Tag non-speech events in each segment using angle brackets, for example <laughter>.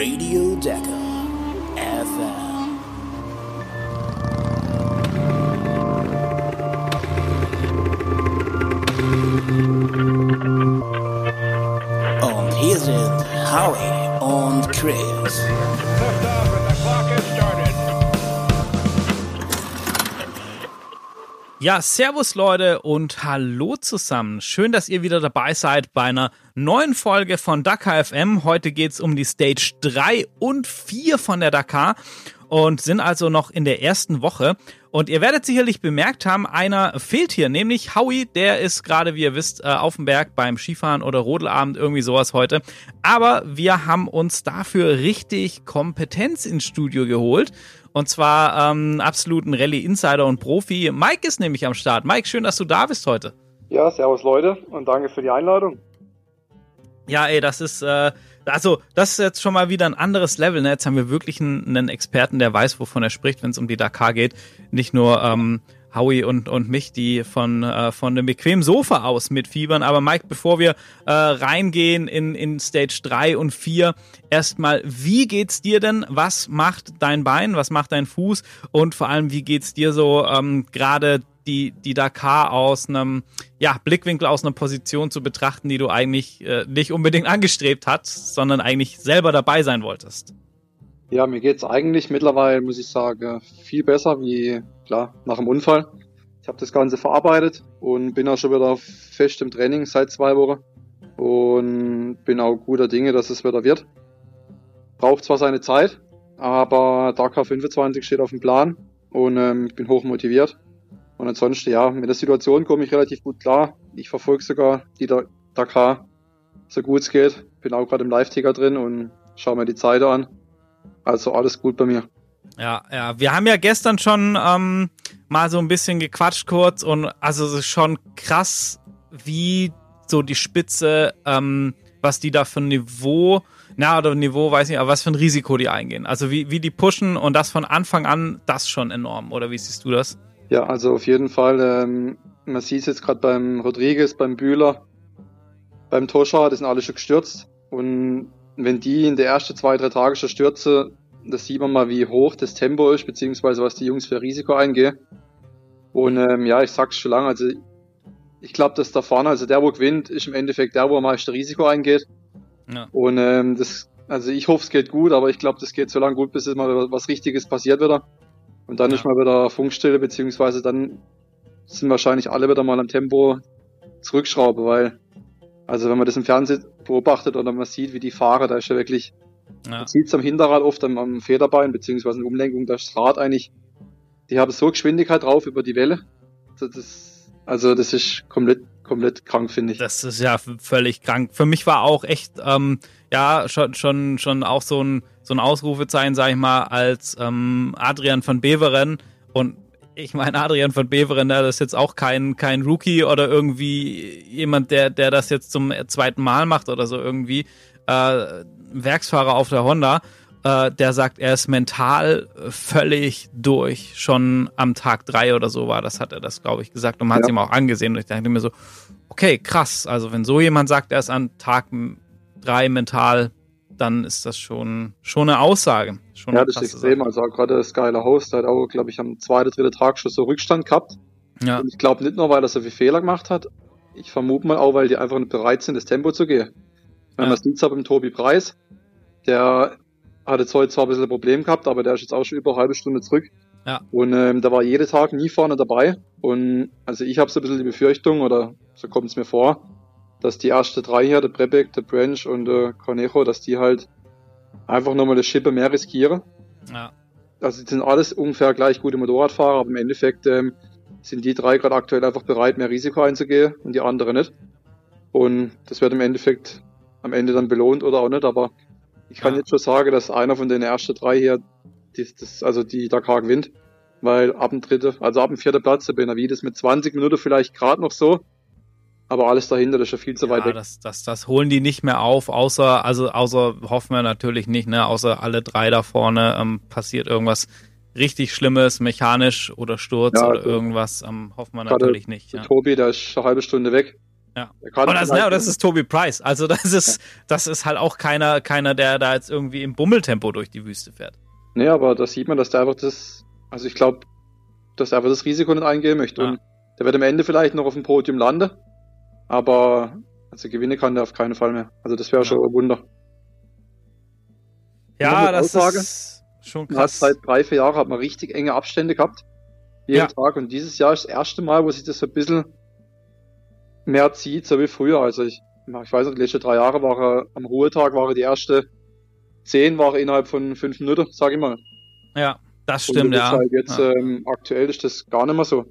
Radio Decker FM. Ja, Servus Leute und hallo zusammen. Schön, dass ihr wieder dabei seid bei einer neuen Folge von Dakar FM. Heute geht's um die Stage 3 und 4 von der Dakar und sind also noch in der ersten Woche. Und ihr werdet sicherlich bemerkt haben, einer fehlt hier, nämlich Howie. Der ist gerade, wie ihr wisst, äh, auf dem Berg beim Skifahren oder Rodelabend, irgendwie sowas heute. Aber wir haben uns dafür richtig Kompetenz ins Studio geholt. Und zwar ähm, absoluten Rallye-Insider und Profi. Mike ist nämlich am Start. Mike, schön, dass du da bist heute. Ja, servus Leute und danke für die Einladung. Ja, ey, das ist, äh, also, das ist jetzt schon mal wieder ein anderes Level. Ne? Jetzt haben wir wirklich einen, einen Experten, der weiß, wovon er spricht, wenn es um die Dakar geht. Nicht nur ähm, Howie und, und mich, die von, äh, von dem bequemen Sofa aus mitfiebern. Aber Mike, bevor wir äh, reingehen in, in Stage 3 und 4, erstmal, wie geht's dir denn? Was macht dein Bein? Was macht dein Fuß? Und vor allem, wie geht's dir so ähm, gerade die, die Dakar aus einem ja, Blickwinkel, aus einer Position zu betrachten, die du eigentlich äh, nicht unbedingt angestrebt hast, sondern eigentlich selber dabei sein wolltest? Ja, mir geht's eigentlich mittlerweile, muss ich sagen, viel besser wie klar nach dem Unfall. Ich habe das Ganze verarbeitet und bin auch schon wieder fest im Training seit zwei Wochen und bin auch guter Dinge, dass es wieder wird. Braucht zwar seine Zeit, aber Dakar 25 steht auf dem Plan und ähm, ich bin hoch motiviert. Und ansonsten, ja, mit der Situation komme ich relativ gut klar. Ich verfolge sogar die Da- Dakar so gut es geht. Bin auch gerade im Live-Ticker drin und schaue mir die Zeit an. Also alles gut bei mir. Ja, ja, wir haben ja gestern schon ähm, mal so ein bisschen gequatscht kurz und also es ist schon krass, wie so die Spitze, ähm, was die da für ein Niveau, na oder Niveau, weiß nicht, aber was für ein Risiko die eingehen. Also wie, wie die pushen und das von Anfang an, das schon enorm, oder wie siehst du das? Ja, also auf jeden Fall. Ähm, man sieht es jetzt gerade beim Rodriguez, beim Bühler, beim Toscha, die sind alle schon gestürzt. Und wenn die in der ersten zwei, drei Tage schon stürzen, das sieht man mal, wie hoch das Tempo ist, beziehungsweise was die Jungs für Risiko eingehen. Und ähm, ja, ich sag's schon lange, also ich glaube, dass da vorne, also der, wo gewinnt, ist im Endeffekt der, wo am meisten Risiko eingeht. Ja. Und ähm, das, also ich hoffe, es geht gut, aber ich glaube, das geht so lange gut, bis es mal was Richtiges passiert wieder. Und dann Ja. ist mal wieder Funkstille, beziehungsweise dann sind wahrscheinlich alle wieder mal am Tempo zurückschrauben, weil, also wenn man das im Fernsehen beobachtet oder man sieht, wie die fahren, da ist ja wirklich, Ja. sieht es am Hinterrad oft am, am Federbein, beziehungsweise in der Umlenkung, da ist das Rad eigentlich, die haben so Geschwindigkeit drauf über die Welle. Das, das, also das ist komplett, komplett krank, finde ich. Das ist ja völlig krank. Für mich war auch echt, ähm, ja, schon, schon, schon auch so ein, so ein Ausrufezeichen, sag ich mal, als ähm, Adrian von Beveren. Und ich meine, Adrian von Beveren, der ist jetzt auch kein, kein Rookie oder irgendwie jemand, der, der das jetzt zum zweiten Mal macht oder so irgendwie. Äh, Werksfahrer auf der Honda, äh, der sagt, er ist mental völlig durch. Schon am Tag drei oder so war das, hat er das, glaube ich, gesagt. Und man hat es Ja. ihm auch angesehen. Und ich dachte mir so, okay, krass. Also wenn so jemand sagt, er ist an Tag drei mental, dann ist das schon, schon eine Aussage. Schon Ja, das ist extrem. Sache. Also gerade das geile Host hat auch, glaube ich, am zweiten, dritten Tag schon so Rückstand gehabt. Ja, Und ich glaube nicht nur, weil er so viel Fehler gemacht hat. Ich vermute mal auch, weil die einfach nicht bereit sind, das Tempo zu gehen. Ja. man sieht es Tobi Preis, der hat jetzt heute zwar ein bisschen ein Problem gehabt, aber der ist jetzt auch schon über eine halbe Stunde zurück. Ja. Und ähm, der war jeden Tag nie vorne dabei. Und also ich habe so ein bisschen die Befürchtung, oder so kommt es mir vor, dass die ersten drei hier, der Brebeck, der Branch und der Cornejo, dass die halt einfach nochmal eine Schippe mehr riskieren ja, also die sind alles ungefähr gleich gute Motorradfahrer, aber im Endeffekt ähm, sind die drei gerade aktuell einfach bereit, mehr Risiko einzugehen und die anderen nicht. Und das wird im Endeffekt am Ende dann belohnt oder auch nicht, aber ich kann Ja. jetzt schon sagen, dass einer von den ersten drei hier, die, das, also die Dakar gewinnt, weil ab dem dritten, also ab dem vierten Platz, der Benavides mit 20 Minuten vielleicht gerade noch so, aber alles dahinter, das ist schon viel zu weit ja weg. das, das, das holen die nicht mehr auf, außer, also außer hoffen wir natürlich nicht, ne, außer alle drei da vorne ähm, passiert irgendwas richtig Schlimmes, mechanisch oder Sturz Ja, oder also irgendwas, ähm, hoffen wir natürlich nicht. Ja. Tobi, der ist eine halbe Stunde weg. Ja. Aber das, ne, das ist Toby Price. Also das ist, das ist halt auch keiner, keiner, der da jetzt irgendwie im Bummeltempo durch die Wüste fährt. Nee, aber da sieht man, dass der einfach das, also ich glaube, dass er einfach das Risiko nicht eingehen möchte. Ja. Und der wird am Ende vielleicht noch auf dem Podium landen, aber also gewinnen kann der auf keinen Fall mehr. Also das wäre Ja. schon ein Wunder. Ja, das Aussage? ist schon krass. seit drei, vier Jahren hat man richtig enge Abstände gehabt. Jeden Ja. Tag. Und dieses Jahr ist das erste Mal, wo sich das so ein bisschen mehr zieht, so wie früher. Also ich, ich weiß nicht, die letzten drei Jahre war er, am Ruhetag war er die erste zehn war er innerhalb von fünf Minuten, sag ich mal. Ja, das stimmt, ja. Halt jetzt, ja. ähm, aktuell ist das gar nicht mehr so.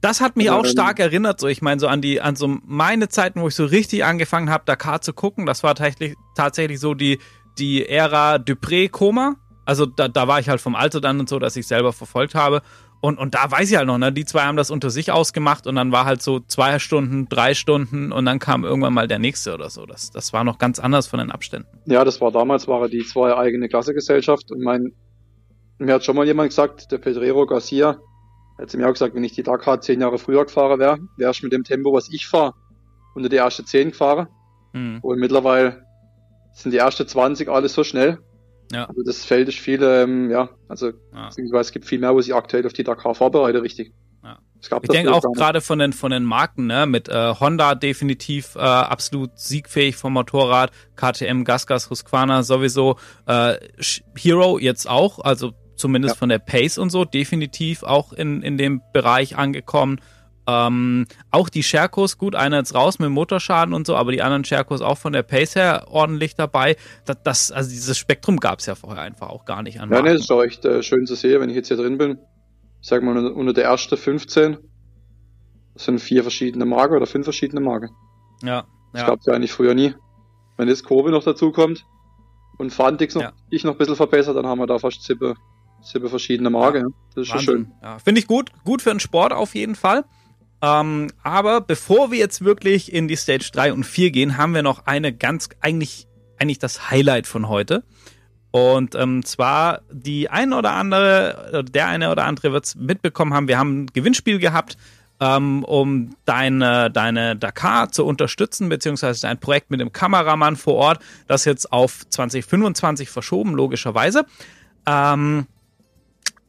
Das hat mich ähm, auch stark erinnert, so ich meine so an die an so meine Zeiten, wo ich so richtig angefangen habe, Dakar zu gucken. Das war tatsächlich tatsächlich so die die Ära Dupré Koma. Also da, da war ich halt vom Alter dann und so, dass ich selber verfolgt habe. Und, und da weiß ich halt noch, ne, die zwei haben das unter sich ausgemacht und dann war halt so zwei Stunden, drei Stunden und dann kam irgendwann mal der nächste oder so. Das, das war noch ganz anders von den Abständen. Ja, das war damals, war er die zwei eigene Klassegesellschaft und mein, mir hat schon mal jemand gesagt, der Pedrero Garcia, hat zu mir auch gesagt, wenn ich die Dakar zehn Jahre früher gefahren wäre, wäre ich mit dem Tempo, was ich fahre, unter die erste zehn gefahren. Hm. Und mittlerweile sind die erste 20 alles so schnell. Ja. Also das Feld ist viel, ähm, ja, also Ja. beziehungsweise es gibt viel mehr, wo sich aktuell auf die Dakar vorbereite, richtig. Ja. Ich denke auch gerade von den, von den Marken, ne, mit äh, Honda definitiv äh, absolut siegfähig vom Motorrad, KTM, Gasgas, Husqvarna sowieso, äh, Hero jetzt auch, also zumindest Ja. von der Pace und so, definitiv auch in, in dem Bereich angekommen. Ähm, auch die Sherkos, gut, einer jetzt raus mit Motorschaden und so, aber die anderen Sherkos auch von der Pace her ordentlich dabei. Das, das, also dieses Spektrum gab es ja vorher einfach auch gar nicht an Ja, ne, das ist auch echt äh, schön zu sehen, wenn ich jetzt hier drin bin. Ich sag mal, unter, der ersten 15 das sind vier verschiedene Marken oder fünf verschiedene Marken. ja, Das ja. gab's ja eigentlich früher nie. Wenn jetzt Kurve noch dazu kommt und Fantix noch, Ja. ich noch ein bisschen verbessert, dann haben wir da fast sieben, sieben verschiedene Marken. Ja. Das ist schon schön. Wahnsinn. Ja, Finde ich gut. Gut für den Sport auf jeden Fall. Ähm, aber bevor wir jetzt wirklich in die Stage 3 und 4 gehen, haben wir noch eine ganz, eigentlich, eigentlich das Highlight von heute. Und ähm, zwar die ein oder andere, der eine oder andere wird es mitbekommen haben, wir haben ein Gewinnspiel gehabt, ähm, um deine, deine Dakar zu unterstützen, beziehungsweise dein Projekt mit dem Kameramann vor Ort, das jetzt auf 2025 verschoben, logischerweise. Ähm,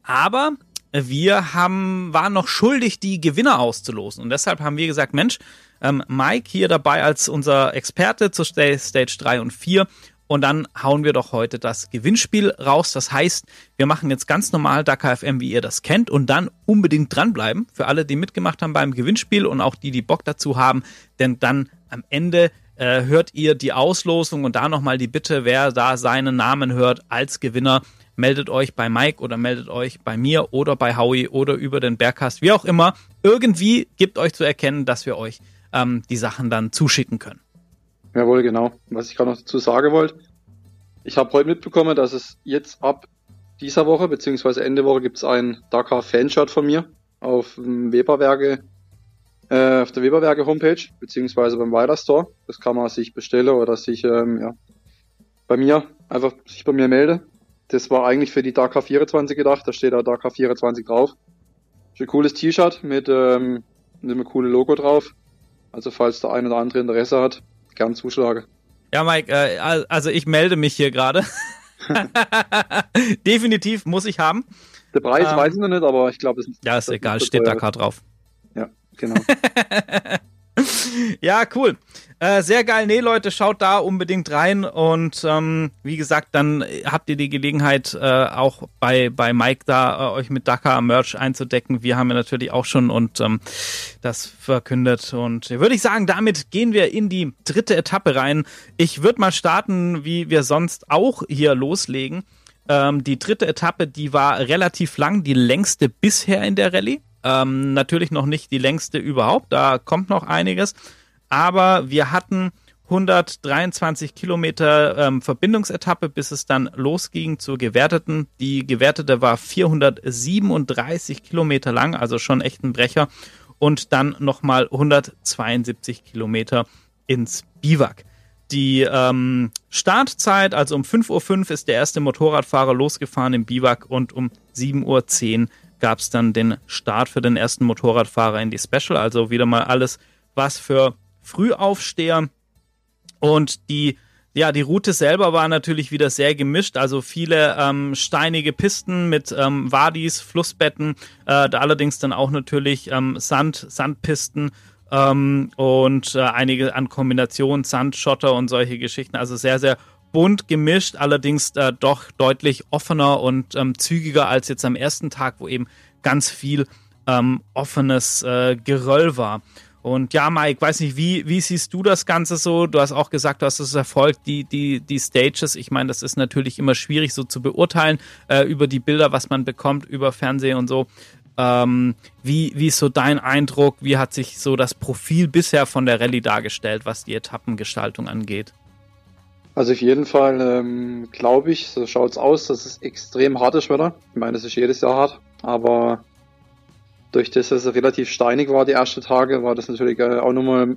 aber wir haben, waren noch schuldig, die Gewinner auszulosen. Und deshalb haben wir gesagt, Mensch, ähm, Mike hier dabei als unser Experte zur Sta- Stage 3 und 4. Und dann hauen wir doch heute das Gewinnspiel raus. Das heißt, wir machen jetzt ganz normal Dakar FM, wie ihr das kennt, und dann unbedingt dranbleiben. Für alle, die mitgemacht haben beim Gewinnspiel und auch die, die Bock dazu haben. Denn dann am Ende äh, hört ihr die Auslosung und da nochmal die Bitte, wer da seinen Namen hört als Gewinner, meldet euch bei Mike oder meldet euch bei mir oder bei Howie oder über den Bergcast, wie auch immer. Irgendwie gibt euch zu erkennen, dass wir euch ähm, die Sachen dann zuschicken können. Jawohl, genau. Was ich gerade noch dazu sagen wollte, ich habe heute mitbekommen, dass es jetzt ab dieser Woche, beziehungsweise Ende Woche, gibt es ein Dakar Fanshirt von mir auf Weberwerke, äh, auf der Weberwerke Homepage, beziehungsweise beim Weiler Store. Das kann man sich bestellen oder sich ähm, ja, bei mir, einfach sich bei mir melden. Das war eigentlich für die Dakar 24 gedacht, da steht da Dakar 24 drauf. Ist ein cooles T-Shirt mit, ähm, mit einem coolen Logo drauf. Also falls der ein oder andere Interesse hat, gern zuschlagen. Ja, Mike, äh, al- also ich melde mich hier gerade. <laughs> Definitiv muss ich haben. Der Preis Ähm, weiß ich noch nicht, aber ich glaube, es Ja, ist egal, steht. Dakar drauf. Ja, genau. <laughs> <laughs> Ja, cool. Äh, sehr geil. Nee, Leute, schaut da unbedingt rein. Und ähm, wie gesagt, dann habt ihr die Gelegenheit, äh, auch bei, bei Mike da äh, euch mit Dakar-Merch einzudecken. Wir haben ja natürlich auch schon und ähm, das verkündet. Und würde ich sagen, damit gehen wir in die dritte Etappe rein. Ich würde mal starten, wie wir sonst auch hier loslegen. Ähm, die dritte Etappe, die war relativ lang, die längste bisher in der Rallye. Ähm, natürlich noch nicht die längste überhaupt, da kommt noch einiges. Aber wir hatten 123 Kilometer ähm, Verbindungsetappe, bis es dann losging zur gewerteten. Die gewertete war 437 Kilometer lang, also schon echt ein Brecher. Und dann nochmal 172 Kilometer ins Biwak. Die ähm, Startzeit, also um 5.05 Uhr ist der erste Motorradfahrer losgefahren im Biwak und um 7.10 Uhr gab es dann den Start für den ersten Motorradfahrer in die Special. Also wieder mal alles, was für Frühaufsteher. Und die, ja, die Route selber war natürlich wieder sehr gemischt. Also viele ähm, steinige Pisten mit ähm, Wadis, Flussbetten, äh, da allerdings dann auch natürlich ähm, Sand, Sandpisten ähm, und äh, einige an Kombination Sand, Schotter und solche Geschichten. Also sehr, sehr bunt gemischt, allerdings äh, doch deutlich offener und ähm, zügiger als jetzt am ersten Tag, wo eben ganz viel ähm, offenes äh, Geröll war. Und ja, Mike, weiß nicht, wie, wie siehst du das Ganze so? Du hast auch gesagt, du hast es erfolgt, die, die, die Stages. Ich meine, das ist natürlich immer schwierig so zu beurteilen äh, über die Bilder, was man bekommt, über Fernsehen und so. Ähm, wie, wie ist so dein Eindruck? Wie hat sich so das Profil bisher von der Rallye dargestellt, was die Etappengestaltung angeht? Also auf jeden Fall ähm, glaube ich, so schaut es aus, dass es extrem hart ist wieder. Ich meine, es ist jedes Jahr hart, aber durch das, dass es relativ steinig war die ersten Tage, war das natürlich äh, auch nochmal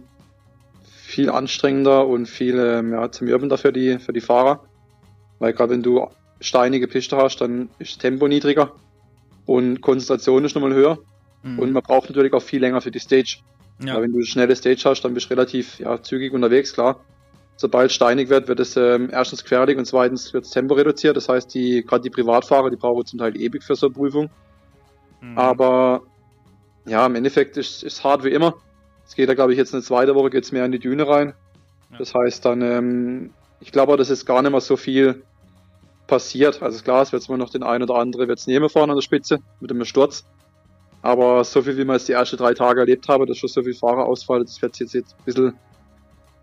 viel anstrengender und viel ähm, ja, zermürbender für die, für die Fahrer. Weil gerade wenn du steinige Piste hast, dann ist das Tempo niedriger und Konzentration ist nochmal höher. Mhm. Und man braucht natürlich auch viel länger für die Stage. Ja. Weil wenn du eine schnelle Stage hast, dann bist du relativ ja, zügig unterwegs, klar. Sobald steinig wird, wird es ähm, erstens gefährlich und zweitens wird das Tempo reduziert. Das heißt, die gerade die Privatfahrer, die brauchen zum Teil ewig für so eine Prüfung. Mhm. Aber ja, im Endeffekt ist es hart wie immer. Es geht da, glaube ich, jetzt eine zweite Woche geht's mehr in die Düne rein. Ja. Das heißt dann, ähm, ich glaube, dass jetzt gar nicht mehr so viel passiert. Also klar, es wird zwar noch den ein oder andere wird's nehmen vorne an der Spitze mit dem Sturz. Aber so viel, wie wir es die ersten drei Tage erlebt haben, dass schon so viel Fahrer ausfallen, das wird jetzt, jetzt ein bisschen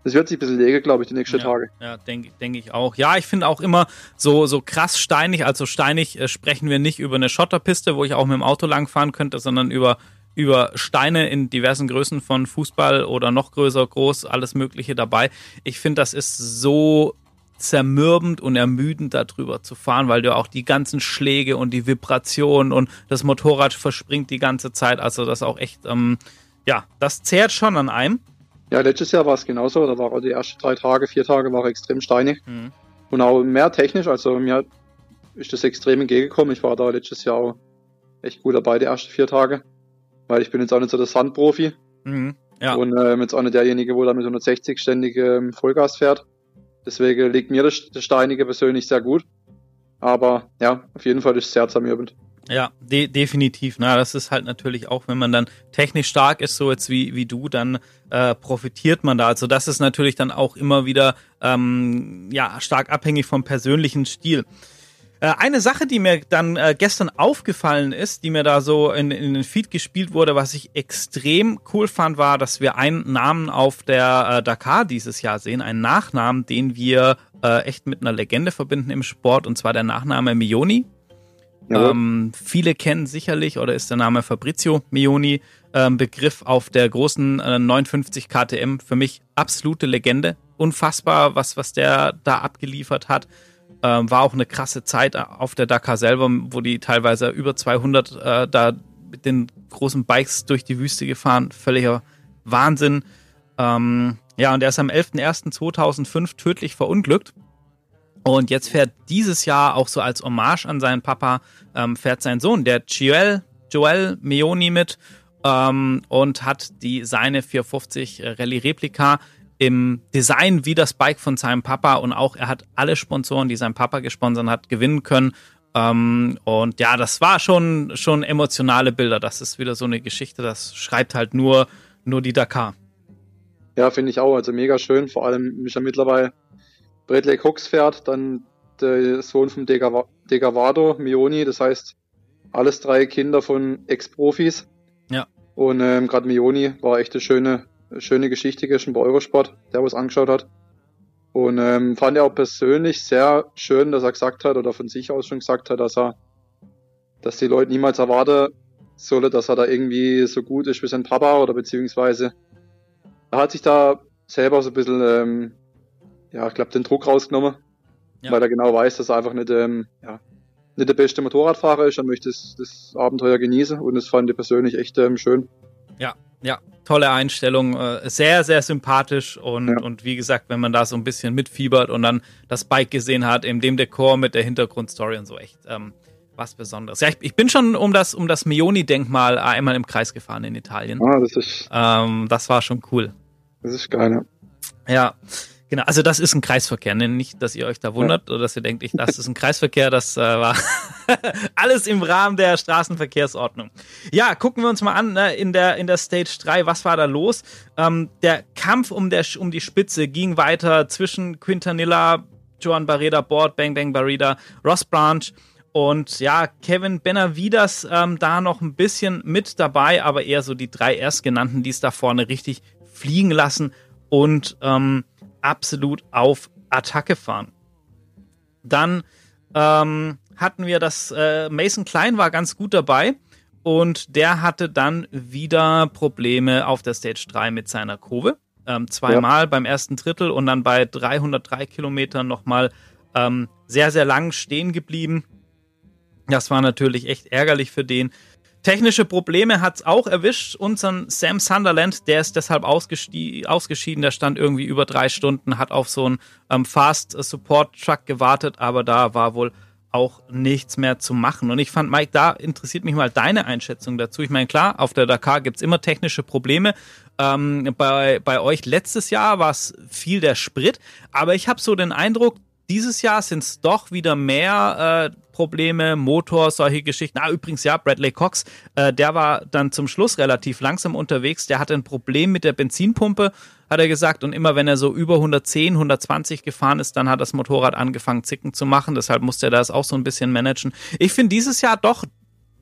das wird sich ein bisschen legen, glaube ich, die nächsten ja, Tage. Ja, denke denk ich auch. Ja, ich finde auch immer so, so krass steinig, also steinig äh, sprechen wir nicht über eine Schotterpiste, wo ich auch mit dem Auto langfahren könnte, sondern über über Steine in diversen Größen von Fußball oder noch größer, groß, alles Mögliche dabei. Ich finde, das ist so zermürbend und ermüdend darüber zu fahren, weil du auch die ganzen Schläge und die Vibrationen und das Motorrad verspringt die ganze Zeit. Also das auch echt, ähm, ja, das zehrt schon an einem. Ja, letztes Jahr war es genauso. Da war auch die ersten drei Tage, vier Tage war extrem steinig. Mhm. Und auch mehr technisch. Also mir ist das extrem entgegengekommen. Ich war da letztes Jahr auch echt gut dabei, die ersten vier Tage weil ich bin jetzt auch nicht so der Sandprofi. Mhm, ja. Und ähm, jetzt auch nicht derjenige, wo da mit 160 ständig ähm, Vollgas fährt. Deswegen liegt mir das, das Steinige persönlich sehr gut. Aber ja, auf jeden Fall ist es sehr zermürbend. Ja, de definitiv. Na, das ist halt natürlich auch, wenn man dann technisch stark ist, so jetzt wie, wie du, dann äh, profitiert man da. Also das ist natürlich dann auch immer wieder ähm, ja stark abhängig vom persönlichen Stil. Äh, eine Sache, die mir dann äh, gestern aufgefallen ist, die mir da so in, in den Feed gespielt wurde, was ich extrem cool fand, war, dass wir einen Namen auf der äh, Dakar dieses Jahr sehen, einen Nachnamen, den wir echt mit einer Legende verbinden im Sport, und zwar der Nachname Mioni. Ähm, viele kennen sicherlich, oder ist der Name Fabrizio Mioni, ähm, Begriff auf der großen äh, 59 KTM. Für mich absolute Legende. Unfassbar, was, was der da abgeliefert hat. Ähm, war auch eine krasse Zeit auf der Dakar selber, wo die teilweise über 200 äh, da mit den großen Bikes durch die Wüste gefahren. Völliger Wahnsinn. Ähm, ja, und er ist am 11.01.2005 tödlich verunglückt. Und jetzt fährt dieses Jahr auch so als Hommage an seinen Papa, ähm, fährt sein Sohn, der Joel, Joel Meoni mit ähm, und hat die seine 450 Rallye Replika im Design wie das Bike von seinem Papa und auch er hat alle Sponsoren, die sein Papa gesponsert hat, gewinnen können. Ähm, und ja, das war schon, schon emotionale Bilder. Das ist wieder so eine Geschichte, das schreibt halt nur, nur die Dakar. Ja, finde ich auch. Also mega schön. Vor allem mich ja mittlerweile Bradley Cox fährt, dann der Sohn von Degavado, Mioni, das heißt alles drei Kinder von Ex-Profis. Ja. Und ähm, gerade Mioni war echt eine schöne, schöne Geschichte gestern bei Eurosport, der was angeschaut hat. Und ähm, fand er auch persönlich sehr schön, dass er gesagt hat, oder von sich aus schon gesagt hat, dass er, dass die Leute niemals erwarten sollen, dass er da irgendwie so gut ist wie sein Papa oder beziehungsweise er hat sich da selber so ein bisschen, ähm, ja, ich glaube, den Druck rausgenommen, ja. weil er genau weiß, dass er einfach nicht, ähm, ja, nicht der beste Motorradfahrer ist, er möchte das, das Abenteuer genießen und das fand ich persönlich echt ähm, schön. Ja, ja, tolle Einstellung, äh, sehr, sehr sympathisch und, ja. und wie gesagt, wenn man da so ein bisschen mitfiebert und dann das Bike gesehen hat, in dem Dekor mit der Hintergrundstory und so, echt ähm, was Besonderes. Ja, ich, ich, bin schon um das, um das Meoni-Denkmal einmal im Kreis gefahren in Italien. Ah, das ist. Ähm, das war schon cool. Das ist geil, ja. Ja, genau. Also das ist ein Kreisverkehr. Ne? Nicht, dass ihr euch da wundert oder dass ihr denkt, ich, das ist ein Kreisverkehr. Das äh, war <laughs> alles im Rahmen der Straßenverkehrsordnung. Ja, gucken wir uns mal an ne? in, der, in der Stage 3. Was war da los? Ähm, der Kampf um, der, um die Spitze ging weiter zwischen Quintanilla, Joan Barreda, Board, Bang Bang Barreda, Ross Branch und ja, Kevin Benavides ähm, da noch ein bisschen mit dabei, aber eher so die drei Erstgenannten, die es da vorne richtig fliegen lassen und ähm, absolut auf Attacke fahren. Dann ähm, hatten wir das, äh, Mason Klein war ganz gut dabei und der hatte dann wieder Probleme auf der Stage 3 mit seiner Kurve. Ähm, zweimal ja. beim ersten Drittel und dann bei 303 Kilometern nochmal ähm, sehr, sehr lang stehen geblieben. Das war natürlich echt ärgerlich für den. Technische Probleme hat es auch erwischt. Unseren Sam Sunderland, der ist deshalb ausgeschieden. Der stand irgendwie über drei Stunden, hat auf so einen ähm, Fast Support Truck gewartet, aber da war wohl auch nichts mehr zu machen. Und ich fand, Mike, da interessiert mich mal deine Einschätzung dazu. Ich meine, klar, auf der Dakar gibt's immer technische Probleme. Ähm, bei, bei euch letztes Jahr war es viel der Sprit, aber ich habe so den Eindruck, dieses Jahr sind es doch wieder mehr äh, Probleme, Motor, solche Geschichten. Ah, übrigens, ja, Bradley Cox, äh, der war dann zum Schluss relativ langsam unterwegs. Der hatte ein Problem mit der Benzinpumpe, hat er gesagt. Und immer wenn er so über 110, 120 gefahren ist, dann hat das Motorrad angefangen, zicken zu machen. Deshalb musste er das auch so ein bisschen managen. Ich finde dieses Jahr doch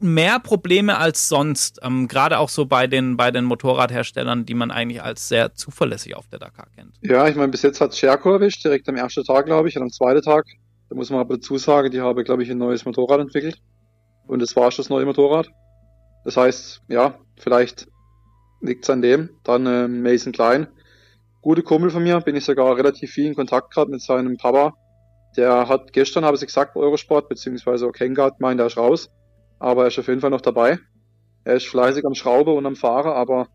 mehr Probleme als sonst, ähm, gerade auch so bei den, bei den Motorradherstellern, die man eigentlich als sehr zuverlässig auf der Dakar kennt. Ja, ich meine, bis jetzt hat Scherko erwischt, direkt am ersten Tag, glaube ich, und am zweiten Tag. Da muss man aber dazu sagen, die habe, glaube ich, ein neues Motorrad entwickelt. Und es war schon das neue Motorrad. Das heißt, ja, vielleicht liegt es an dem. Dann äh, Mason Klein. Gute Kumpel von mir, bin ich sogar relativ viel in Kontakt gerade mit seinem Papa. Der hat gestern, habe ich gesagt, bei Eurosport, beziehungsweise Okengard meint, er ist raus aber er ist auf jeden Fall noch dabei. Er ist fleißig am Schraube und am Fahrer, aber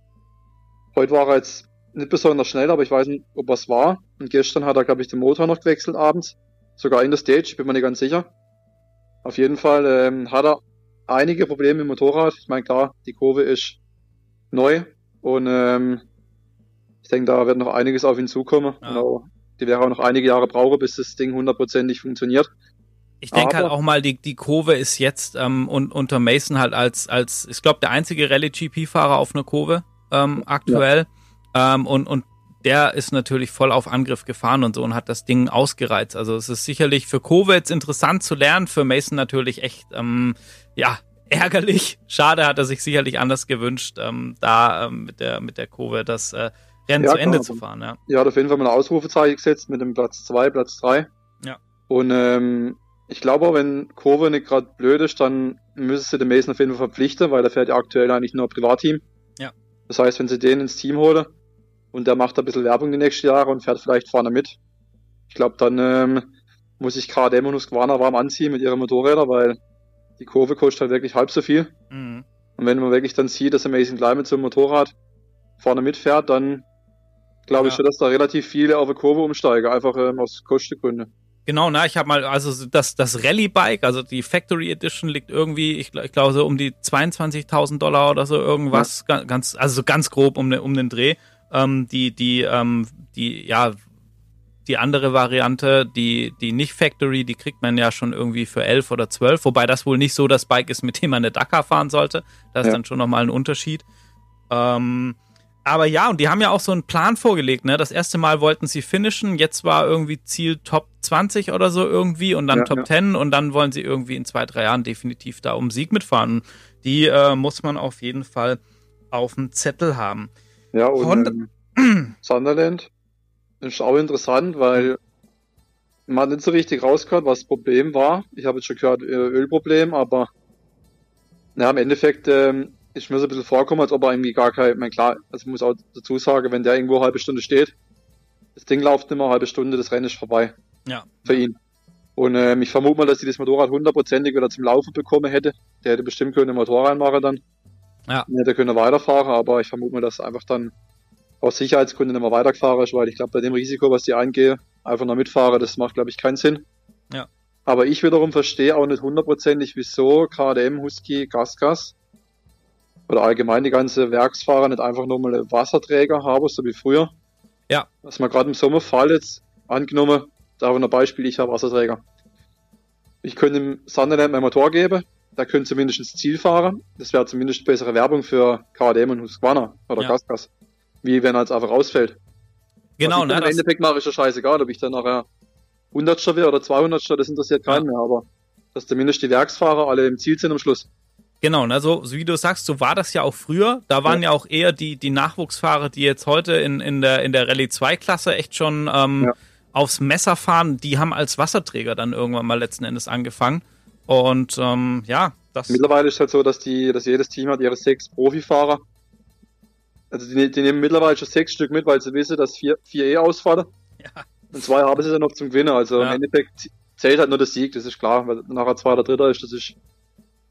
heute war er jetzt nicht besonders schnell, aber ich weiß nicht, ob es war. Und gestern hat er, glaube ich, den Motor noch gewechselt abends. Sogar in der Stage, bin mir nicht ganz sicher. Auf jeden Fall ähm, hat er einige Probleme im Motorrad. Ich meine, klar, die Kurve ist neu und ähm, ich denke, da wird noch einiges auf ihn zukommen. Ja. Genau. Die wäre auch noch einige Jahre brauchen, bis das Ding hundertprozentig funktioniert. Ich denke halt auch mal, die, die Kurve ist jetzt ähm, und, unter Mason halt als, als ich glaube, der einzige Rallye-GP-Fahrer auf einer Kurve ähm, aktuell. Ja. Ähm, und, und der ist natürlich voll auf Angriff gefahren und so und hat das Ding ausgereizt. Also es ist sicherlich für Kurve jetzt interessant zu lernen, für Mason natürlich echt, ähm, ja, <laughs> ärgerlich. Schade, hat er sich sicherlich anders gewünscht, ähm, da ähm, mit, der, mit der Kurve das äh, Rennen ja, zu Ende zu fahren. Ja. ja, hat auf jeden Fall mal ein Ausrufezeichen gesetzt mit dem Platz 2, Platz 3. Ja. Und ähm, ich glaube, wenn Kurve nicht gerade blöd ist, dann müsste sie den Mason auf jeden Fall verpflichten, weil er fährt ja aktuell eigentlich nur Privatteam. Ja. Das heißt, wenn sie den ins Team holen und der macht ein bisschen Werbung die nächsten Jahre und fährt vielleicht vorne mit, ich glaube, dann ähm, muss ich KDM und Husqvarna warm anziehen mit ihren Motorrädern, weil die Kurve kostet halt wirklich halb so viel. Mhm. Und wenn man wirklich dann sieht, dass Amazing Climate mit so einem Motorrad vorne mitfährt, dann glaube ja. ich schon, dass da relativ viele auf eine Kurve umsteigen, einfach ähm, aus Kostengründen. Genau, na, ich habe mal, also das, das Rallye-Bike, also die Factory Edition liegt irgendwie, ich, ich glaube so um die 22.000 Dollar oder so irgendwas, ja. ganz, also so ganz grob um, um den Dreh. Ähm, die, die, ähm, die, ja, die andere Variante, die, die nicht Factory, die kriegt man ja schon irgendwie für 11 oder 12, wobei das wohl nicht so das Bike ist, mit dem man eine Dakar fahren sollte. Das ja. ist dann schon nochmal ein Unterschied. Ähm, aber ja, und die haben ja auch so einen Plan vorgelegt, ne? Das erste Mal wollten sie finishen, jetzt war irgendwie Ziel Top 20 oder so irgendwie und dann ja, Top ja. 10 und dann wollen sie irgendwie in zwei, drei Jahren definitiv da um Sieg mitfahren. Die äh, muss man auf jeden Fall auf dem Zettel haben. Ja, und Honda ähm, Sunderland ist auch interessant, weil man nicht so richtig rausgehört, was das Problem war. Ich habe jetzt schon gehört, äh, Ölproblem, aber na, im Endeffekt ähm, ist mir so ein bisschen vorkommen, als ob er irgendwie gar kein, mein klar, also ich muss auch dazu sagen, wenn der irgendwo eine halbe Stunde steht, das Ding läuft immer eine halbe Stunde, das Rennen ist vorbei. Ja. Für ihn. Und ähm, ich vermute mal, dass sie das Motorrad hundertprozentig wieder zum Laufen bekommen hätte. Der hätte bestimmt können Motor reinmachen dann. Ja. Der hätte können weiterfahren, aber ich vermute mal, dass einfach dann aus Sicherheitsgründen nicht mehr weitergefahren ist, weil ich glaube, bei dem Risiko, was die eingehe, einfach noch mitfahren, das macht, glaube ich, keinen Sinn. Ja. Aber ich wiederum verstehe auch nicht hundertprozentig, wieso KDM, Husky, Gasgas oder allgemein die ganze Werksfahrer nicht einfach nur mal Wasserträger haben, so wie früher. Ja. Was man gerade im Sommerfall jetzt angenommen, da haben wir ein Beispiel, ich habe Wasserträger. Ich könnte dem Sunderland mein Motor geben, der könnte zumindest ins Ziel fahren. Das wäre zumindest bessere Werbung für KDM und Husqvarna oder Ja. Gasgas. Wie wenn er jetzt einfach rausfällt. Genau, ich ne? Im Endeffekt mache ich ja scheißegal, ob ich dann nachher 100 wäre oder 200 das interessiert keinen Ja. mehr, aber dass zumindest die Werksfahrer alle im Ziel sind am Schluss. Genau, ne, so, so wie du sagst, so war das ja auch früher. Da waren ja, auch eher die, die Nachwuchsfahrer, die jetzt heute in, in der, in der Rallye 2 Klasse echt schon ähm, Ja. aufs Messer fahren. Die haben als Wasserträger dann irgendwann mal letzten Endes angefangen. Und ähm, ja, das. Mittlerweile ist es halt so, dass die, dass jedes Team hat ihre sechs Profifahrer. Also die, die nehmen mittlerweile schon sechs Stück mit, weil sie wissen, dass vier, vier eh ausfallen. Ja. Und zwei haben sie dann noch zum Gewinnen. Also Ja. im Endeffekt zählt halt nur der Sieg, das ist klar. Weil nachher zwei oder dritter ist, das ist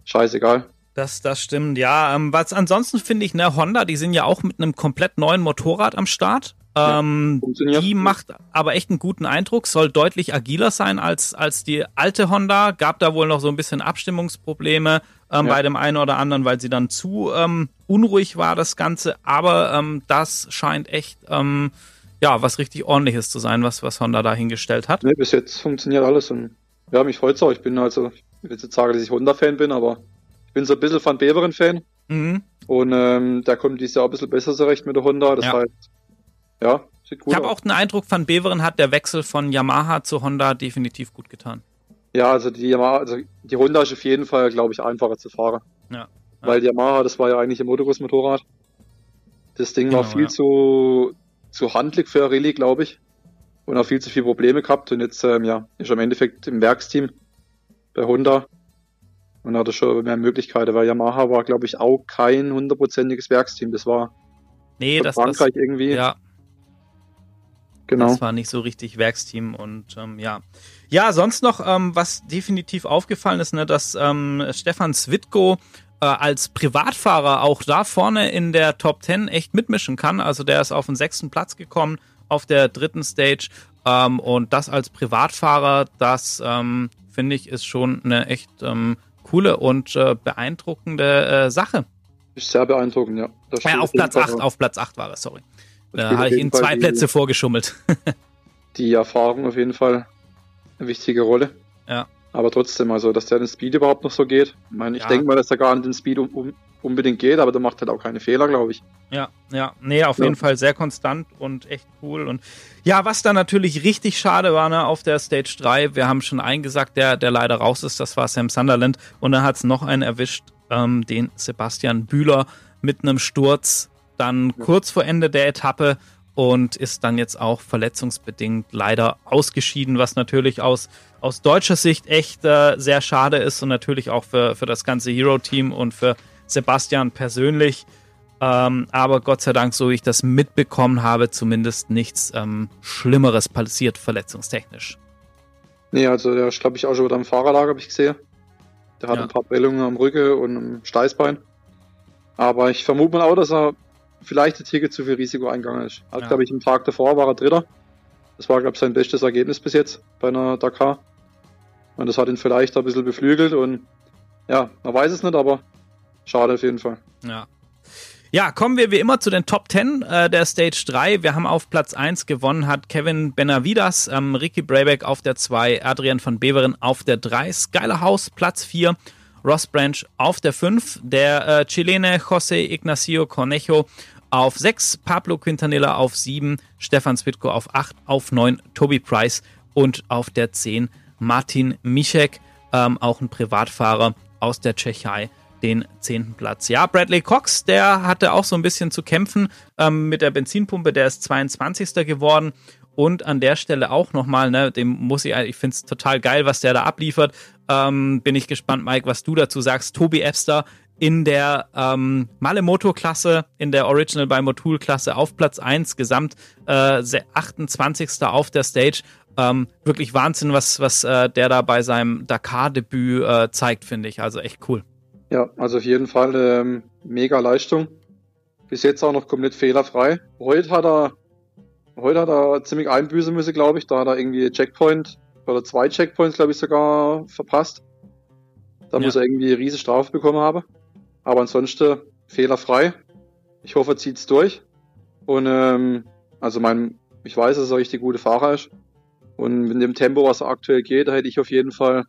scheißegal. Das, das stimmt, ja. Ähm, was ansonsten finde ich, ne, Honda, die sind ja auch mit einem komplett neuen Motorrad am Start. Ähm, Funktioniert. die macht aber echt einen guten Eindruck, soll deutlich agiler sein als, als die alte Honda. Gab da wohl noch so ein bisschen Abstimmungsprobleme ähm, Ja. bei dem einen oder anderen, weil sie dann zu ähm, unruhig war, das Ganze. Aber ähm, das scheint echt, ähm, ja, was richtig ordentliches zu sein, was, was Honda da hingestellt hat. Ne, bis jetzt funktioniert alles und ja, mich freut's auch. Ich bin also, ich will jetzt sagen, dass ich Honda-Fan bin, aber bin so ein bisschen Van Beveren-Fan Mhm. und ähm, da kommt dieses Jahr ein bisschen besser zurecht mit der Honda. Das Ja. heißt, ja, sieht gut Ich habe auch den Eindruck, Van Beveren hat der Wechsel von Yamaha zu Honda definitiv gut getan. Ja, also die Yamaha, also die Honda ist auf jeden Fall, glaube ich, einfacher zu fahren. Ja. Weil die Yamaha, das war ja eigentlich ein Motocross-Motorrad. Das Ding war Genau, viel ja. zu, zu handlich für Rallye, glaube ich. Und auch viel zu viele Probleme gehabt. Und jetzt, ähm, ja, ist im Endeffekt im Werksteam bei Honda. Und hatte schon mehr Möglichkeiten, weil Yamaha war, glaube ich, auch kein hundertprozentiges Werksteam. Das war Nee, das, das, Frankreich irgendwie. ja, genau. Das war nicht so richtig Werksteam und ähm, ja. Ja, sonst noch, ähm, was definitiv aufgefallen ist, ne, dass ähm, Stefan Switko äh, als Privatfahrer auch da vorne in der Top 10 echt mitmischen kann. Also der ist auf den sechsten Platz gekommen auf der dritten Stage. Ähm, und das als Privatfahrer, das ähm, finde ich, ist schon eine echt ähm, coole und äh, beeindruckende äh, Sache. Ist sehr beeindruckend, ja. Ja, auf Platz Fall 8, auf Platz 8 war es, sorry. da habe ich Ihnen Fall zwei die- Plätze vorgeschummelt. <laughs> die Erfahrung auf jeden Fall eine wichtige Rolle. Ja. Aber trotzdem, also dass der den Speed überhaupt noch so geht. Ich meine, ich Ja. denke mal, dass er gar nicht den Speed um, um, unbedingt geht, aber der macht halt auch keine Fehler, glaube ich. Ja, ja, nee, auf Ja. jeden Fall sehr konstant und echt cool. Und ja, was da natürlich richtig schade war, ne, auf der Stage 3, wir haben schon einen gesagt, der, der leider raus ist, das war Sam Sunderland. Und dann hat es noch einen erwischt, ähm, den Sebastian Bühler mit einem Sturz, dann kurz vor Ende der Etappe und ist dann jetzt auch verletzungsbedingt leider ausgeschieden, was natürlich aus, aus deutscher Sicht echt äh, sehr schade ist und natürlich auch für, für das ganze Hero-Team und für Sebastian persönlich. Ähm, aber Gott sei Dank, so wie ich das mitbekommen habe, zumindest nichts ähm, Schlimmeres passiert, verletzungstechnisch. Nee, also der ist, glaube ich, auch schon wieder am Fahrerlager, habe ich gesehen. Der hat Ja. ein paar Prellungen am Rücken und am Steißbein. Aber ich vermute mal auch, dass er vielleicht ein Ticket zu viel Risiko eingegangen ist. Hat, Ja. glaube ich, am Tag davor war er Dritter. Das war, glaube ich, sein bestes Ergebnis bis jetzt bei einer Dakar. Und das hat ihn vielleicht ein bisschen beflügelt und ja, man weiß es nicht, aber schade auf jeden Fall. Ja. Ja, kommen wir wie immer zu den Top 10 äh, der Stage 3. Wir haben auf Platz 1 gewonnen, hat Kevin Benavidas, ähm, Ricky Brayback auf der 2, Adrian van Beveren auf der 3, Skyler House Platz 4, Ross Branch auf der 5, der äh, Chilene José Ignacio Cornejo auf 6, Pablo Quintanilla auf 7, Stefan Switko auf 8, auf 9 Toby Price und auf der 10 Martin Mischek, ähm, auch ein Privatfahrer aus der Tschechei, den zehnten Platz. Ja, Bradley Cox, der hatte auch so ein bisschen zu kämpfen ähm, mit der Benzinpumpe, der ist 22. geworden. Und an der Stelle auch nochmal, ne, dem muss ich, ich finde es total geil, was der da abliefert. Ähm, bin ich gespannt, Mike, was du dazu sagst. Tobi Epster in der ähm, Malemoto-Klasse, in der Original by Motul-Klasse auf Platz 1, gesamt äh, 28. auf der Stage. Ähm, wirklich Wahnsinn, was, was äh, der da bei seinem Dakar-Debüt äh, zeigt, finde ich. Also echt cool. Ja, also auf jeden Fall ähm, mega Leistung. Bis jetzt auch noch komplett fehlerfrei. Heute hat er, heute hat er ziemlich einbüßen müssen, glaube ich. Da hat er irgendwie Checkpoint oder zwei Checkpoints, glaube ich, sogar verpasst. Da Ja. muss er irgendwie eine riesige Strafe bekommen haben. Aber ansonsten fehlerfrei. Ich hoffe, er zieht's durch. Und ähm, also mein Ich weiß, dass er richtig gute Fahrer ist. Und mit dem Tempo, was aktuell geht, hätte ich auf jeden Fall,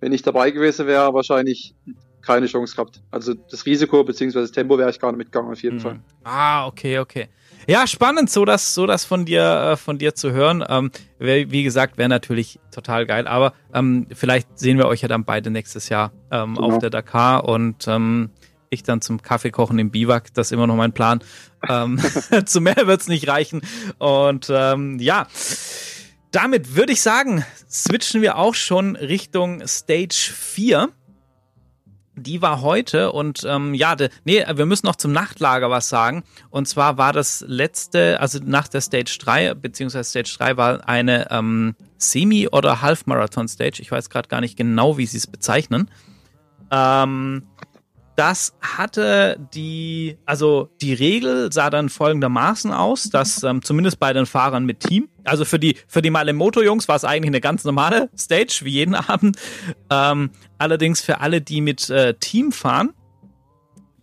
wenn ich dabei gewesen wäre, wahrscheinlich keine Chance gehabt. Also das Risiko bzw. das Tempo wäre ich gar nicht mitgegangen, auf jeden Fall. Ah, okay, okay. Ja, spannend, so das, so das von dir, äh, von dir zu hören. Ähm, wär, wie gesagt, wäre natürlich total geil. Aber ähm, vielleicht sehen wir euch ja dann beide nächstes Jahr ähm, Genau. auf der Dakar und ähm, ich dann zum Kaffeekochen im Biwak. Das ist immer noch mein Plan. Ähm, <laughs> zu mehr wird's nicht reichen. Und ähm, ja. Damit würde ich sagen, switchen wir auch schon Richtung Stage 4. Die war heute und ähm, ja, de, nee, wir müssen noch zum Nachtlager was sagen. Und zwar war das letzte, also nach der Stage 3, beziehungsweise Stage 3 war eine ähm, Semi- oder Half-Marathon-Stage. Ich weiß gerade gar nicht genau, wie sie es bezeichnen. Ähm, das hatte die, also die Regel sah dann folgendermaßen aus, dass ähm, zumindest bei den Fahrern mit Team, also für die für die Malemoto-Jungs war es eigentlich eine ganz normale Stage wie jeden <laughs> Abend. Ähm, allerdings für alle, die mit äh, Team fahren,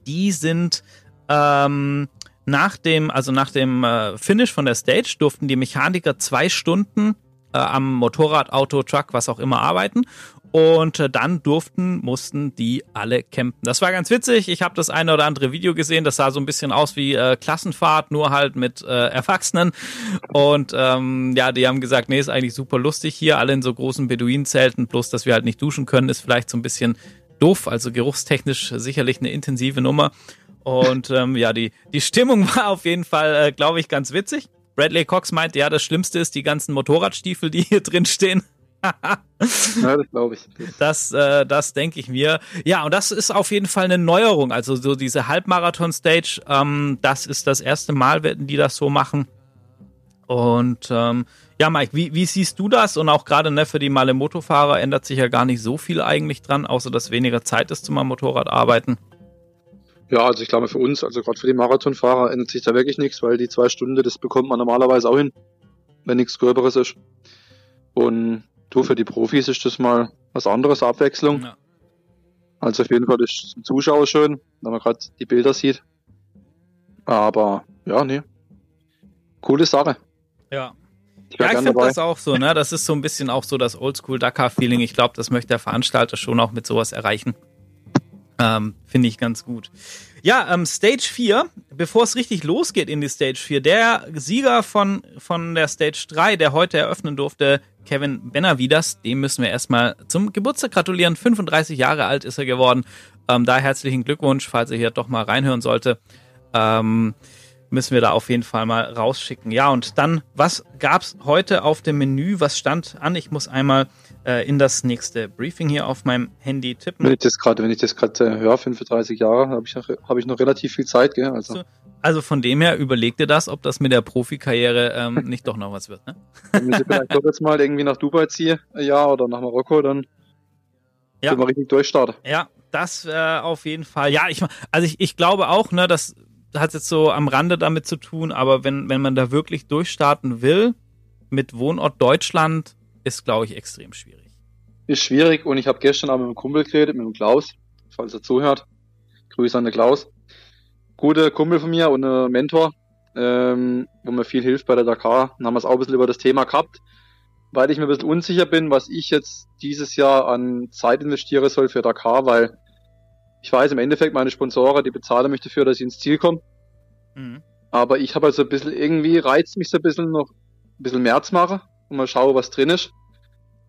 die sind ähm, nach dem, also nach dem äh, Finish von der Stage durften die Mechaniker zwei Stunden äh, am Motorrad, Auto, Truck, was auch immer arbeiten. Und äh, dann durften, mussten die alle campen. Das war ganz witzig. Ich habe das eine oder andere Video gesehen. Das sah so ein bisschen aus wie äh, Klassenfahrt, nur halt mit äh, Erwachsenen. Und ähm, ja, die haben gesagt, nee, ist eigentlich super lustig hier, alle in so großen Beduinenzelten. Bloß, dass wir halt nicht duschen können, ist vielleicht so ein bisschen doof. Also geruchstechnisch sicherlich eine intensive Nummer. Und ähm, ja, die, die Stimmung <laughs> war auf jeden Fall, äh, glaube ich, ganz witzig. Bradley Cox meint, ja, das Schlimmste ist die ganzen Motorradstiefel, die hier <laughs> drin stehen. <laughs> Ja, das glaube ich. Das, äh, das denke ich mir. Ja, und das ist auf jeden Fall eine Neuerung. Also so diese Halbmarathon-Stage, ähm, das ist das erste Mal, werden die das so machen. Und ähm, ja, Mike, wie, wie siehst du das? Und auch gerade ne, für die Malemoto-Fahrer ändert sich ja gar nicht so viel eigentlich dran, außer dass weniger Zeit ist zum Motorrad arbeiten. Ja, also ich glaube für uns, also gerade für die Marathonfahrer ändert sich da wirklich nichts, weil die zwei Stunden, das bekommt man normalerweise auch hin, wenn nichts Gröberes ist. Und du, für die Profis ist das mal was anderes, Abwechslung. Ja. Also auf jeden Fall ist zum Zuschauer schön, wenn man gerade die Bilder sieht. Aber ja, nee. Coole Sache. Ja. Ich Ja, ich finde das auch so, ne? Das ist so ein bisschen auch so das Oldschool-Dakar-Feeling. Ich glaube, das möchte der Veranstalter schon auch mit sowas erreichen. Ähm, finde ich ganz gut. Ja, ähm, Stage 4, bevor es richtig losgeht in die Stage 4, der Sieger von, von der Stage 3, der heute eröffnen durfte, Kevin Benavides, dem müssen wir erstmal zum Geburtstag gratulieren. 35 Jahre alt ist er geworden. Ähm, da herzlichen Glückwunsch, falls er hier doch mal reinhören sollte. Ähm, müssen wir da auf jeden Fall mal rausschicken. Ja, und dann, was gab's heute auf dem Menü? Was stand an? Ich muss einmal äh, in das nächste Briefing hier auf meinem Handy Wenn tippen. ich das gerade, wenn ich das gerade äh, höre, 35 Jahre, habe ich, noch- hab ich noch relativ viel Zeit, gell? Also, So. Also von dem her überleg dir das, ob das mit der Profikarriere ähm, <laughs> nicht doch noch was wird. Ne? wenn ich vielleicht doch jetzt mal irgendwie nach Dubai ziehe, Jahr oder nach Marokko, dann Ja. können wir richtig durchstarten. Ja, das äh, auf jeden Fall. Ja, ich, also ich, ich glaube auch, ne, das hat jetzt so am Rande damit zu tun, aber wenn, wenn man da wirklich durchstarten will, mit Wohnort Deutschland, ist, glaube ich, extrem schwierig. Ist schwierig und ich habe gestern auch mit einem Kumpel geredet, mit dem Klaus, falls er zuhört. Grüße an den Klaus. Guter Kumpel von mir und ein Mentor, ähm, wo mir viel hilft bei der Dakar. Dann haben wir es auch ein bisschen über das Thema gehabt, weil ich mir ein bisschen unsicher bin, was ich jetzt dieses Jahr an Zeit investieren soll für Dakar, weil ich weiß im Endeffekt, meine Sponsoren, die bezahlen mich dafür, dass ich ins Ziel komme. Mhm. Aber ich habe also ein bisschen irgendwie reizt mich so ein bisschen noch ein bisschen mehr zu machen und mal schauen, was drin ist.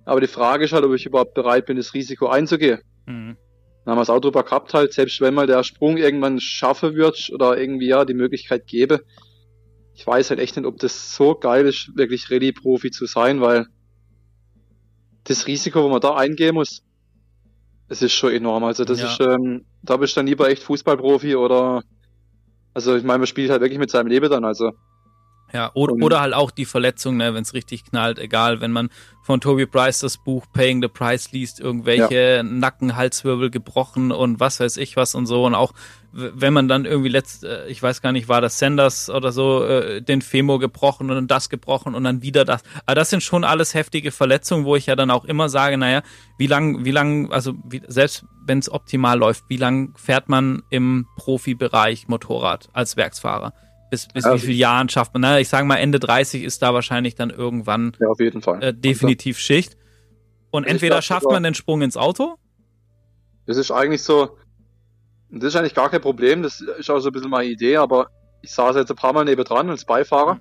Aber die Frage ist halt, ob ich überhaupt bereit bin, das Risiko einzugehen. Mhm. Dann haben wir es auch drüber gehabt halt, selbst wenn mal der Sprung irgendwann schaffen wird oder irgendwie ja die Möglichkeit gäbe. Ich weiß halt echt nicht, ob das so geil ist, wirklich Rallye-Profi zu sein, weil das Risiko, wo man da eingehen muss, das ist schon enorm. Also das Ja. ist, ähm, da bist du dann lieber echt Fußballprofi oder also ich meine, man spielt halt wirklich mit seinem Leben dann, also Ja, oder, Und- oder halt auch die Verletzung, ne, wenn es richtig knallt, egal, wenn man von Toby Price das Buch Paying the Price liest, irgendwelche Nacken, Halswirbel gebrochen und was weiß ich was und so und auch wenn man dann irgendwie letzt, äh, ich weiß gar nicht, war das Sanders oder so, äh, den Femur gebrochen und dann das gebrochen und dann wieder das. Aber das sind schon alles heftige Verletzungen, wo ich ja dann auch immer sage, naja, wie lang, wie lang, also wie, selbst wenn es optimal läuft, wie lang fährt man im Profibereich Motorrad als Werksfahrer? Bis, bis Ja, wie viel Jahren schafft man. Ne? Ich sage mal, Ende 30 ist da wahrscheinlich dann irgendwann Ja, auf jeden Fall. äh, definitiv Schicht. Und entweder glaub schafft man den Sprung ins Auto. Das ist eigentlich so, das ist eigentlich gar kein Problem, das ist auch so ein bisschen meine Idee, aber ich saß jetzt ein paar Mal nebendran als Beifahrer.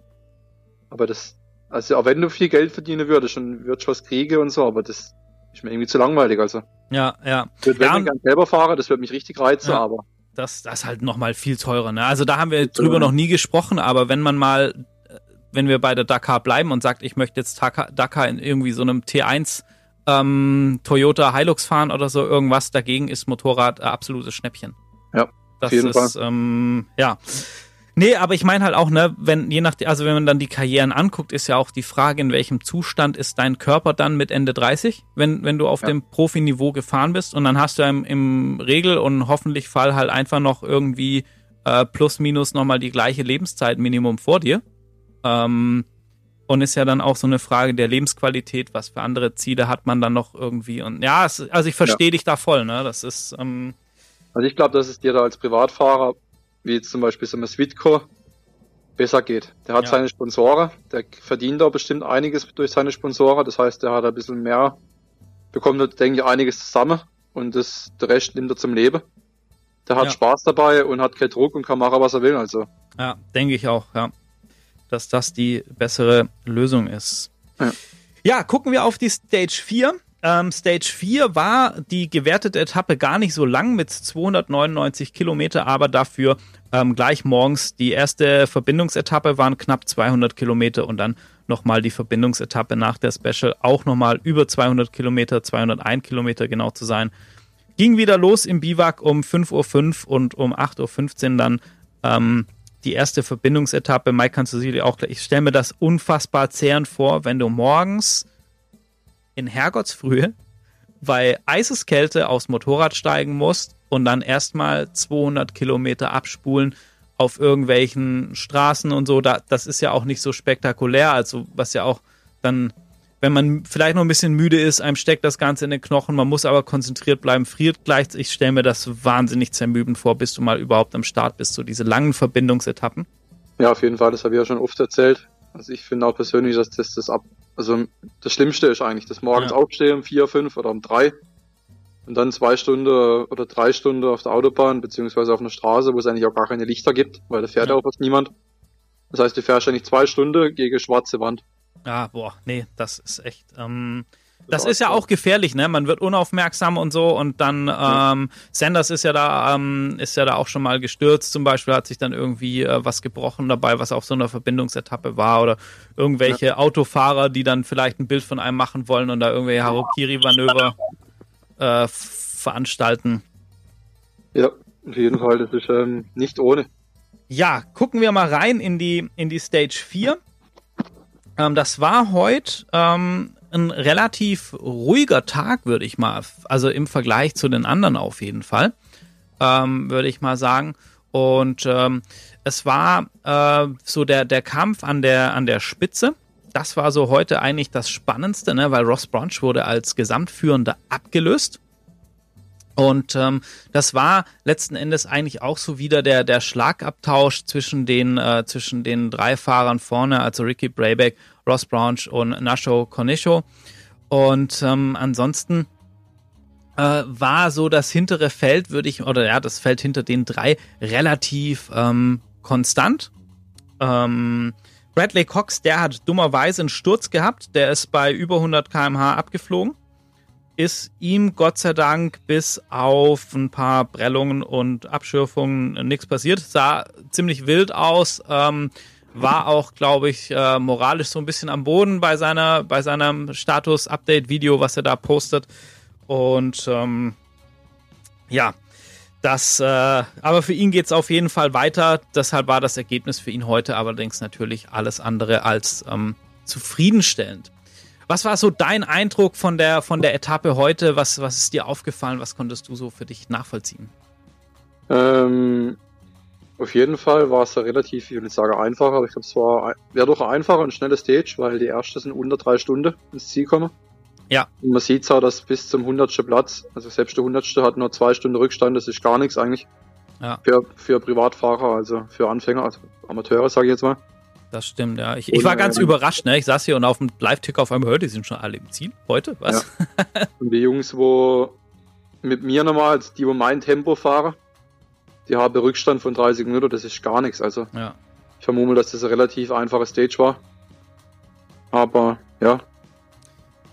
Aber das, also auch wenn du viel Geld verdienen würdest und würdest was kriegen und so, aber das ist mir irgendwie zu langweilig. Also, Ja, ja. ich würde Ja, gern selber fahren, das würde mich richtig reizen, Ja. aber Das, das ist halt nochmal viel teurer. Ne? Also da haben wir drüber teurer. noch nie gesprochen, aber wenn man mal, äh, wenn wir bei der Dakar bleiben und sagt, ich möchte jetzt Dakar, Dakar in irgendwie so einem T1 ähm, Toyota Hilux fahren oder so irgendwas, dagegen ist Motorrad ein absolutes Schnäppchen. Ja, das jeden ist, ähm, ja. Nee, aber ich meine halt auch, ne, wenn, je nach, also wenn man dann die Karrieren anguckt, ist ja auch die Frage, in welchem Zustand ist dein Körper dann mit Ende 30, wenn, wenn du auf Ja. dem Profiniveau gefahren bist und dann hast du im, im Regel und hoffentlich Fall halt einfach noch irgendwie äh, plus minus nochmal die gleiche Lebenszeit Minimum vor dir. Ähm, und ist ja dann auch so eine Frage der Lebensqualität, was für andere Ziele hat man dann noch irgendwie und ja, es, also ich verstehe dich da voll, ne, das ist, ähm, also ich glaube, dass es dir da als Privatfahrer, wie jetzt zum Beispiel so ein Switco, besser geht. Der hat Ja. seine Sponsoren, der verdient da bestimmt einiges durch seine Sponsoren, das heißt, der hat ein bisschen mehr, bekommt, da, denke ich, einiges zusammen und das, der Rest nimmt er zum Leben. Der hat Ja. Spaß dabei und hat keinen Druck und kann machen, was er will, also. Ja, denke ich auch, ja. Dass das die bessere Lösung ist. Ja. Ja, gucken wir auf die Stage 4. Ähm, Stage 4 war die gewertete Etappe gar nicht so lang mit 299 Kilometer, aber dafür ähm, gleich morgens die erste Verbindungsetappe waren knapp 200 Kilometer und dann nochmal die Verbindungsetappe nach der Special auch nochmal über 200 Kilometer, 201 Kilometer genau zu sein. Ging wieder los im Biwak um 5.05 Uhr und um 8.15 Uhr dann ähm, die erste Verbindungsetappe. Mike, kannst du sie auch gleich. Ich stelle mir das unfassbar zehrend vor, wenn du morgens in Herrgottsfrühe bei Eiseskälte aufs Motorrad steigen musst und dann erstmal 200 Kilometer abspulen auf irgendwelchen Straßen und so. Da, das ist ja auch nicht so spektakulär. Also, was ja auch dann, wenn man vielleicht noch ein bisschen müde ist, einem steckt das Ganze in den Knochen, man muss aber konzentriert bleiben, friert gleich. Ich stelle mir das wahnsinnig zermübend vor, bis du mal überhaupt am Start bist, so diese langen Verbindungsetappen. Ja, auf jeden Fall, das habe ich ja schon oft erzählt. Also ich finde auch persönlich, dass das das ab, also das Schlimmste ist eigentlich, das morgens Ja. aufstehen um vier, fünf oder um drei und dann zwei Stunden oder drei Stunden auf der Autobahn beziehungsweise auf einer Straße, wo es eigentlich auch gar keine Lichter gibt, weil da fährt Ja. ja auch fast niemand. Das heißt, du fährst eigentlich zwei Stunden gegen schwarze Wand. Ah, boah, nee, das ist echt. Ähm, das ist ja auch gefährlich, ne? Man wird unaufmerksam und so und dann ähm, Sanders ist ja da, ähm, ist ja da auch schon mal gestürzt. Zum Beispiel hat sich dann irgendwie äh, was gebrochen dabei, was auf so einer Verbindungsetappe war oder irgendwelche Autofahrer, die dann vielleicht ein Bild von einem machen wollen und da irgendwelche Harakiri-Manöver äh, veranstalten. Ja, auf jeden Fall, das ist ähm, nicht ohne. Ja, gucken wir mal rein in die, in die Stage 4. Ähm, das war heute ähm, ein relativ ruhiger Tag, würde ich mal, also im Vergleich zu den anderen auf jeden Fall, ähm, würde ich mal sagen. Und ähm, es war äh, so der, der Kampf an der, an der Spitze. Das war so heute eigentlich das Spannendste, ne? weil Ross Branch wurde als Gesamtführender abgelöst. Und ähm, das war letzten Endes eigentlich auch so wieder der, der Schlagabtausch zwischen den, äh, zwischen den drei Fahrern vorne, also Ricky Brayback, Ross Branch und Nasho Cornicho. Und ähm, ansonsten äh, war so das hintere Feld, würde ich, oder ja, das Feld hinter den drei relativ ähm, konstant. Ähm, Bradley Cox, der hat dummerweise einen Sturz gehabt, der ist bei über 100 km/h abgeflogen ist ihm Gott sei Dank bis auf ein paar Prellungen und Abschürfungen nichts passiert. Sah ziemlich wild aus, ähm, war auch, glaube ich, äh, moralisch so ein bisschen am Boden bei seiner, bei seinem Status-Update-Video, was er da postet. Und ähm, ja, das, äh, aber für ihn geht es auf jeden Fall weiter. Deshalb war das Ergebnis für ihn heute allerdings natürlich alles andere als ähm, zufriedenstellend. Was war so dein Eindruck von der, von der Etappe heute? Was, was ist dir aufgefallen? Was konntest du so für dich nachvollziehen? Ähm, auf jeden Fall war es ja relativ, ich will nicht sagen einfacher, aber ich glaube, es war wäre doch ein einfacher und schneller Stage, weil die erste sind unter drei Stunden ins Ziel kommen. Ja. Und man sieht zwar, dass bis zum 100. Platz, also selbst der 100. hat nur zwei Stunden Rückstand, das ist gar nichts eigentlich. Ja. Für, für Privatfahrer, also für Anfänger, also Amateure, sage ich jetzt mal. Das stimmt, ja. Ich, ich war ganz Und, äh, überrascht, ne? Ich saß hier und auf dem Live-Ticker auf einmal hört, die sind schon alle im Ziel heute. Was? <laughs> Und die Jungs, wo mit mir nochmal, also die, wo mein Tempo fahren, die haben Rückstand von 30 Minuten, das ist gar nichts. Also Ja. ich vermute, dass das eine relativ einfache Stage war. Aber ja,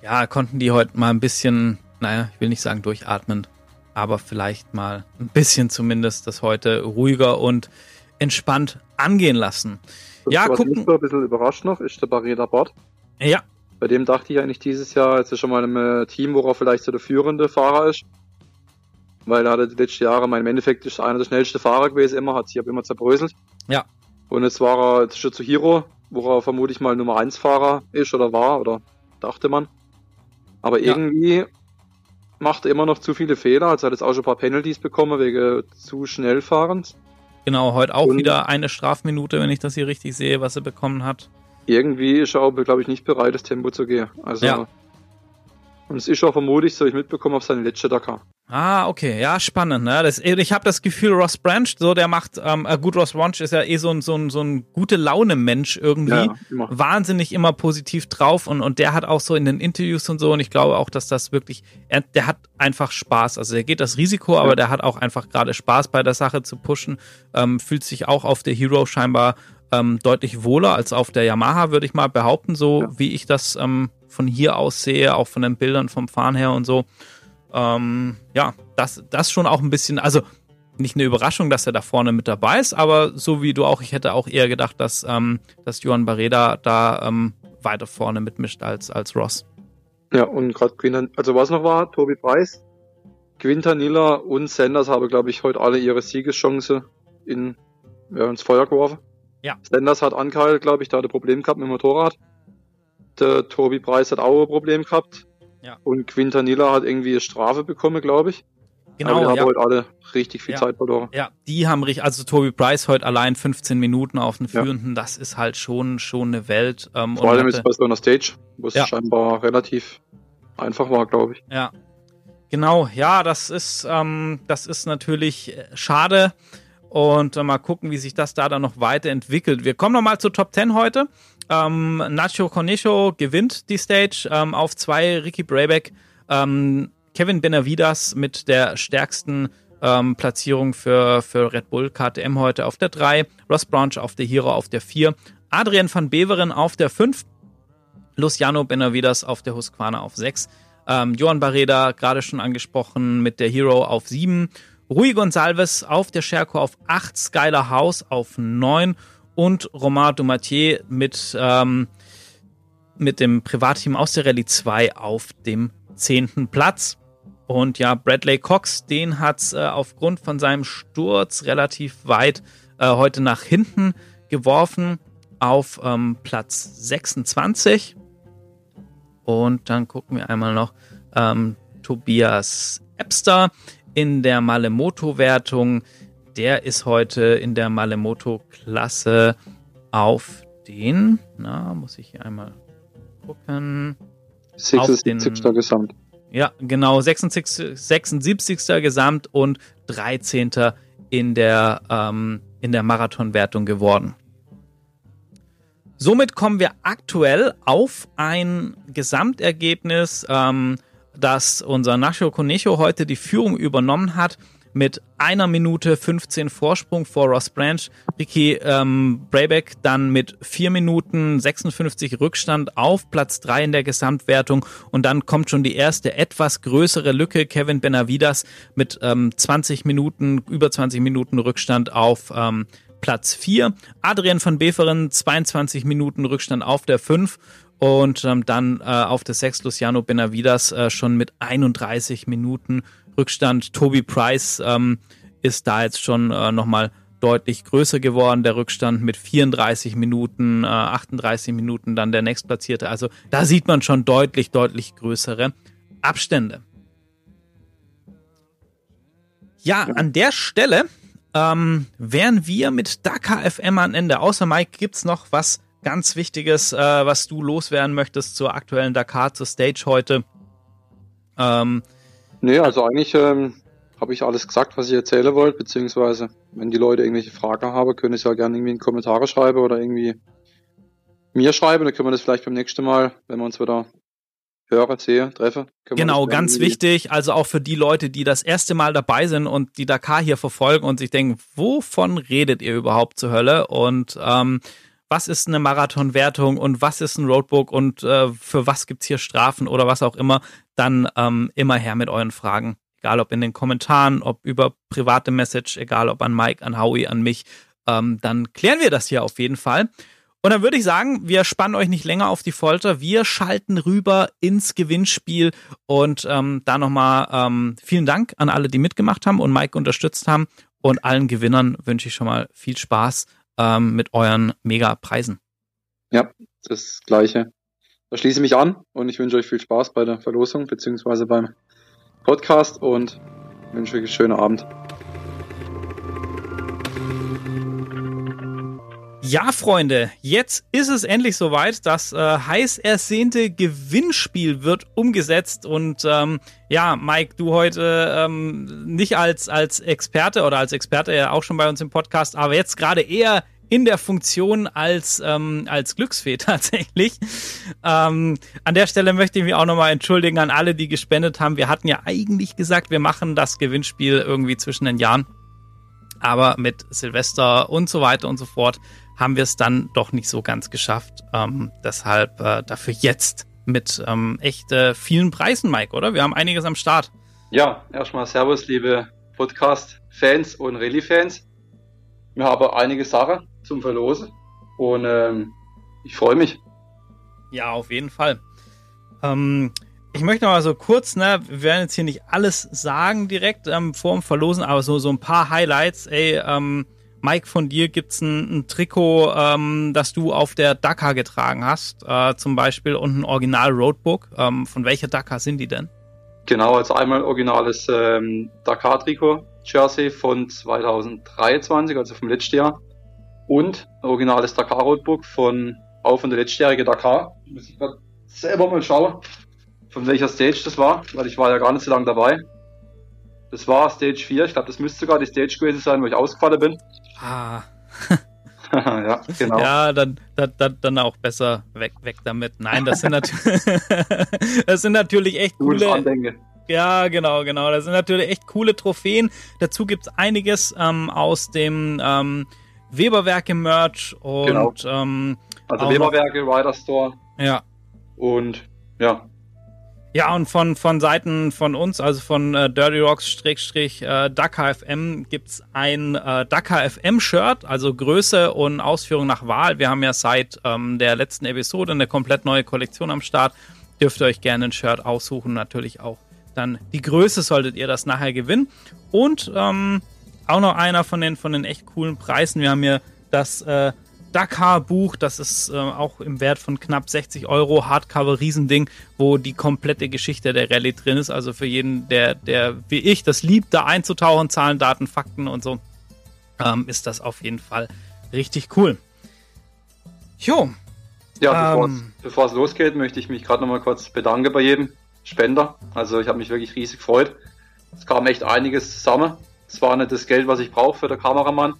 Ja, konnten die heute mal ein bisschen, naja, ich will nicht sagen durchatmen, aber vielleicht mal ein bisschen zumindest das heute ruhiger und entspannt angehen lassen. Ja, was gucken. mich so ein bisschen überrascht noch, ist der Barreda Bart. Ja, Bei dem dachte ich eigentlich dieses Jahr, jetzt ist schon mal im äh, Team, wo er vielleicht so der führende Fahrer ist. Weil er hatte die letzten Jahre, mein im Endeffekt ist einer der schnellsten Fahrer gewesen, immer, hat sich aber immer zerbröselt. Ja. Und jetzt war er jetzt schon zu Hero, wo er vermutlich mal Nummer 1 Fahrer ist oder war, oder dachte man. Aber Ja. irgendwie macht er immer noch zu viele Fehler. Also er hat jetzt auch schon ein paar Penalties bekommen wegen zu schnell fahrens. Genau, heute auch Und- wieder eine Strafminute, wenn ich das hier richtig sehe, was er bekommen hat. Irgendwie ist er auch, glaube ich, nicht bereit, das Tempo zu gehen. Also, Ja. Und es ist auch vermutlich, so ich mitbekommen habe, seine letzte Dakar. Ah, okay, ja, spannend. Ne? Das, ich habe das Gefühl, Ross Branch, so der macht, ähm, äh, gut, Ross Branch ist ja eh so ein, so ein, so ein gute Laune-Mensch irgendwie. Ja, immer. Wahnsinnig immer positiv drauf und, und der hat auch so in den Interviews und so und ich glaube auch, dass das wirklich, er, der hat einfach Spaß. Also der geht das Risiko, aber Ja. der hat auch einfach gerade Spaß bei der Sache zu pushen, ähm, fühlt sich auch auf der Hero scheinbar ähm, deutlich wohler als auf der Yamaha, würde ich mal behaupten, so Ja. wie ich das ähm, von hier aus sehe, auch von den Bildern vom Fahren her und so. Ähm, ja, das, das schon auch ein bisschen, also nicht eine Überraschung, dass er da vorne mit dabei ist, aber so wie du auch, ich hätte auch eher gedacht, dass, ähm, dass Johann Barreda da ähm, weiter vorne mitmischt als, als Ross. Ja, und gerade Quintan, also was noch war, Tobi Preis, Quintanilla und Sanders haben, glaube ich, heute alle ihre Siegeschance in, ja, ins Feuer geworfen. Ja. Sanders hat angehalten, glaube ich, da hat er Problem gehabt mit dem Motorrad. Der Tobi Preis hat auch ein Problem gehabt. Ja. Und Quintanilla hat irgendwie eine Strafe bekommen, glaube ich. Aber die Genau, haben ja. heute alle richtig viel Ja. Zeit verloren. Ja, die haben richtig, also Toby Price heute allein 15 Minuten auf den Ja. Führenden, das ist halt schon, schon eine Welt. Ähm, Vor allem jetzt bei so einer Stage, wo es Ja. scheinbar relativ einfach war, glaube ich. Ja. Genau, ja, das ist, ähm, das ist natürlich äh, schade. Und äh, mal gucken, wie sich das da dann noch weiterentwickelt. Wir kommen nochmal zur Top 10 heute. Ähm, Nacho Cornicho gewinnt die Stage ähm, auf zwei, Ricky Brayback, ähm, Kevin Benavidas mit der stärksten ähm, Platzierung für, für Red Bull KTM heute auf der 3, Ross Branch auf der Hero auf der 4, Adrian van Beveren auf der 5, Luciano Benavidas auf der Husqvarna auf 6. Ähm, Johan Barreda, gerade schon angesprochen, mit der Hero auf 7. Rui Gonsalves auf der Scherko auf 8. Skylar House auf 9. Und Romain Dumatier mit, ähm, mit dem Privatteam aus der Rallye 2 auf dem 10. Platz. Und ja, Bradley Cox, den hat's äh, aufgrund von seinem Sturz relativ weit äh, heute nach hinten geworfen auf ähm, Platz 26. Und dann gucken wir einmal noch ähm, Tobias Epster in der Malemoto-Wertung. Der ist heute in der Malemoto-Klasse auf den, na, muss ich hier einmal gucken. 76. den- Gesamt. Ja, genau, 76, 76. Gesamt und 13. in der, ähm, in der Marathonwertung geworden. Somit kommen wir aktuell auf ein Gesamtergebnis, ähm, dass unser Nacho Conejo heute die Führung übernommen hat mit einer Minute 15 Vorsprung vor Ross Branch. Ricky ähm, Brayback dann mit vier Minuten 56 Rückstand auf Platz drei in der Gesamtwertung. Und dann kommt schon die erste etwas größere Lücke. Kevin Benavidas mit ähm, 20 Minuten, über 20 Minuten Rückstand auf ähm, Platz 4. Adrian von Beveren 22 Minuten Rückstand auf der 5 und ähm, dann äh, auf der 6 Luciano Benavidas äh, schon mit 31 Minuten Rückstand. Toby Price ähm, ist da jetzt schon äh, nochmal deutlich größer geworden, der Rückstand mit 34 Minuten, äh, 38 Minuten dann der nächstplatzierte. Also da sieht man schon deutlich, deutlich größere Abstände. Ja, an der Stelle ähm, wären wir mit Dakar FM am Ende. Außer Mike, gibt's noch was ganz Wichtiges, äh, was du loswerden möchtest zur aktuellen Dakar, zur Stage heute? Ähm, Nee, also eigentlich ähm, habe ich alles gesagt, was ich erzählen wollte, beziehungsweise wenn die Leute irgendwelche Fragen haben, können sie ja gerne irgendwie in Kommentare schreiben oder irgendwie mir schreiben, dann können wir das vielleicht beim nächsten Mal, wenn wir uns wieder hören, sehe, treffe. Genau, ganz wichtig, also auch für die Leute, die das erste Mal dabei sind und die Dakar hier verfolgen und sich denken, wovon redet ihr überhaupt zur Hölle und ähm, was ist eine Marathonwertung und was ist ein Roadbook und äh, für was gibt's hier Strafen oder was auch immer, dann ähm, immer her mit euren Fragen. Egal ob in den Kommentaren, ob über private Message, egal ob an Mike, an Howie, an mich, ähm, dann klären wir das hier auf jeden Fall. Und dann würde ich sagen, wir spannen euch nicht länger auf die Folter. Wir schalten rüber ins Gewinnspiel. Und ähm, da nochmal ähm, vielen Dank an alle, die mitgemacht haben und Mike unterstützt haben. Und allen Gewinnern wünsche ich schon mal viel Spaß ähm, mit euren Mega-Preisen. Ja, das Gleiche. Da schließe ich mich an und ich wünsche euch viel Spaß bei der Verlosung beziehungsweise beim Podcast und wünsche euch einen schönen Abend. Ja, Freunde, jetzt ist es endlich soweit. Das äh, heiß ersehnte Gewinnspiel wird umgesetzt. Und ähm, ja, Mike, du heute ähm, nicht als, als Experte oder als Experte ja auch schon bei uns im Podcast, aber jetzt gerade eher in der Funktion als, ähm, als Glücksfee <laughs> tatsächlich. Ähm, an der Stelle möchte ich mich auch nochmal entschuldigen an alle, die gespendet haben. Wir hatten ja eigentlich gesagt, wir machen das Gewinnspiel irgendwie zwischen den Jahren. Aber mit Silvester und so weiter und so fort haben wir es dann doch nicht so ganz geschafft. Ähm, deshalb äh, dafür jetzt mit ähm, echt äh, vielen Preisen, Mike, oder? Wir haben einiges am Start. Ja, erstmal Servus, liebe Podcast-Fans und Rallye-Fans. Wir haben einige Sachen zum Verlosen und ähm, ich freue mich. Ja, auf jeden Fall. Ähm, ich möchte noch mal so kurz, ne, wir werden jetzt hier nicht alles sagen direkt ähm, vor dem Verlosen, aber so, so ein paar Highlights. Ey, ähm, Mike, von dir gibt's ein, ein Trikot, ähm, das du auf der Dakar getragen hast, äh, zum Beispiel, und ein Original Roadbook. Ähm, von welcher Dakar sind die denn? Genau, also einmal originales ähm, Dakar-Trikot, Jersey von 2023, also vom letzten Jahr. Und originales Dakar-Roadbook von, auch von der letztjährigen Dakar. Muss ich grad selber mal schauen, von welcher Stage das war, weil ich war ja gar nicht so lange dabei. Das war Stage 4, ich glaube, das müsste sogar die Stage gewesen sein, wo ich ausgefallen bin. Ah. <laughs> ja, genau. Ja, dann, dann, dann auch besser weg, weg damit. Nein, das sind natürlich, <laughs> das sind natürlich echt coole. Andenke. Ja, genau, genau. Das sind natürlich echt coole Trophäen. Dazu gibt's einiges ähm, aus dem ähm, Weberwerke-Merch und Genau. ähm, Also Weberwerke, Rider Store ja. und ja, Ja, und von, von Seiten von uns, also von äh, Dirty Rocks Schrägstrich äh, FM, gibt's ein äh, Dakar FM Shirt, also Größe und Ausführung nach Wahl. Wir haben ja seit ähm, der letzten Episode eine komplett neue Kollektion am Start. Dürft ihr euch gerne ein Shirt aussuchen, natürlich auch dann die Größe solltet ihr das nachher gewinnen. Und ähm, auch noch einer von den, von den echt coolen Preisen. Wir haben hier das äh, Dakar-Buch, das ist äh, auch im Wert von knapp 60 Euro, Hardcover-Riesending, wo die komplette Geschichte der Rallye drin ist. Also für jeden, der, der wie ich das liebt, da einzutauchen, Zahlen, Daten, Fakten und so, ähm, ist das auf jeden Fall richtig cool. Jo, Ja, bevor, Ähm. es, bevor es losgeht, möchte ich mich gerade nochmal kurz bedanken bei jedem Spender. Also ich habe mich wirklich riesig gefreut. Es kam echt einiges zusammen. Es war nicht das Geld, was ich brauche für den Kameramann.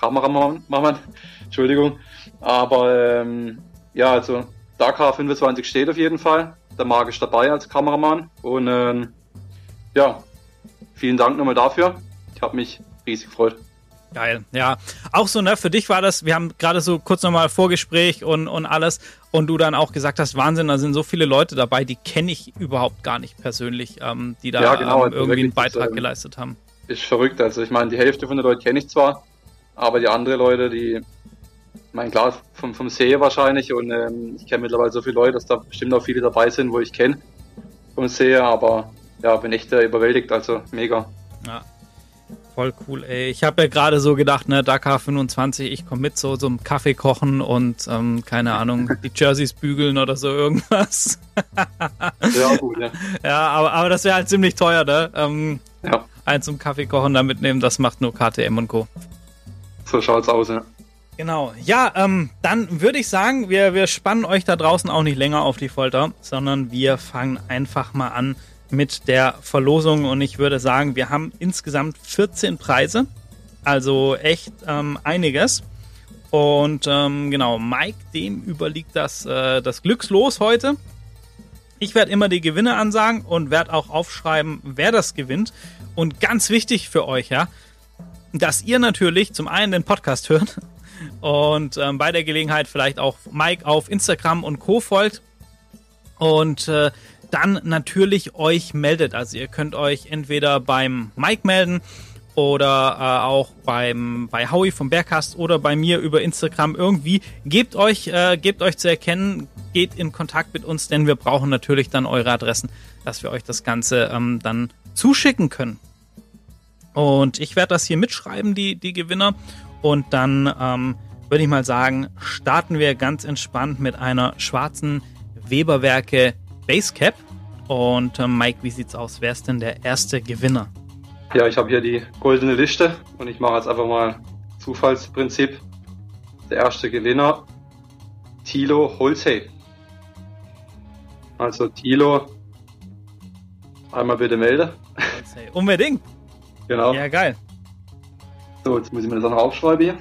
Kameramann, Mann, Entschuldigung. Aber ähm, ja, also Dakar 25 steht auf jeden Fall. Da mag ich dabei als Kameramann. Und ähm, ja, vielen Dank nochmal dafür. Ich habe mich riesig gefreut. Geil, ja. Auch so, ne, für dich war das, wir haben gerade so kurz nochmal Vorgespräch und, und alles und du dann auch gesagt hast, Wahnsinn, da sind so viele Leute dabei, die kenne ich überhaupt gar nicht persönlich, ähm, die da Ja, genau, ähm, also irgendwie einen wirklich, das, Beitrag ähm, geleistet haben. ist verrückt. Also ich meine, die Hälfte von den Leuten kenne ich zwar, aber die anderen Leute, die, ich meine klar, vom, vom See wahrscheinlich und ähm, ich kenne mittlerweile so viele Leute, dass da bestimmt auch viele dabei sind, wo ich kenne vom See, aber ja, bin echt äh, überwältigt, also mega. Ja. Voll cool, ey. Ich habe ja gerade so gedacht, ne, Dakar 25, ich komme mit so zum Kaffee kochen und, ähm, keine Ahnung, <laughs> die Jerseys bügeln oder so irgendwas. <laughs> Ja, gut, ja. Ja, aber, aber das wäre halt ziemlich teuer, ne? Ähm, ja, eins zum Kaffee kochen da mitnehmen, das macht nur KTM und Co. so schaut's aus, ja. Genau. Ja, ähm, dann würde ich sagen, wir, wir spannen euch da draußen auch nicht länger auf die Folter, sondern wir fangen einfach mal an mit der Verlosung und ich würde sagen, wir haben insgesamt 14 Preise, also echt ähm, einiges. Und ähm, genau, Mike, dem überliegt das, äh, das Glückslos heute. Ich werde immer die Gewinne ansagen und werde auch aufschreiben, wer das gewinnt. Und ganz wichtig für euch, ja, dass ihr natürlich zum einen den Podcast hört und ähm, bei der Gelegenheit vielleicht auch Mike auf Instagram und Co. folgt und äh, dann natürlich euch meldet. Also ihr könnt euch entweder beim Mike melden oder äh, auch beim bei Howie vom Bergcast oder bei mir über Instagram irgendwie. Gebt euch, äh, gebt euch zu erkennen, geht in Kontakt mit uns, denn wir brauchen natürlich dann eure Adressen, dass wir euch das Ganze ähm, dann zuschicken können. Und ich werde das hier mitschreiben, die, die Gewinner. Und dann ähm, würde ich mal sagen, starten wir ganz entspannt mit einer schwarzen Weberwerke Basecap. Und äh, Mike, wie sieht's aus? Wer ist denn der erste Gewinner? Ja, ich habe hier die goldene Liste und ich mache jetzt einfach mal Zufallsprinzip. Der erste Gewinner, Tilo Holzey. Also Tilo, einmal bitte melde. Unbedingt. Genau. Ja, geil. So, jetzt muss ich mir das auch noch aufschreiben hier.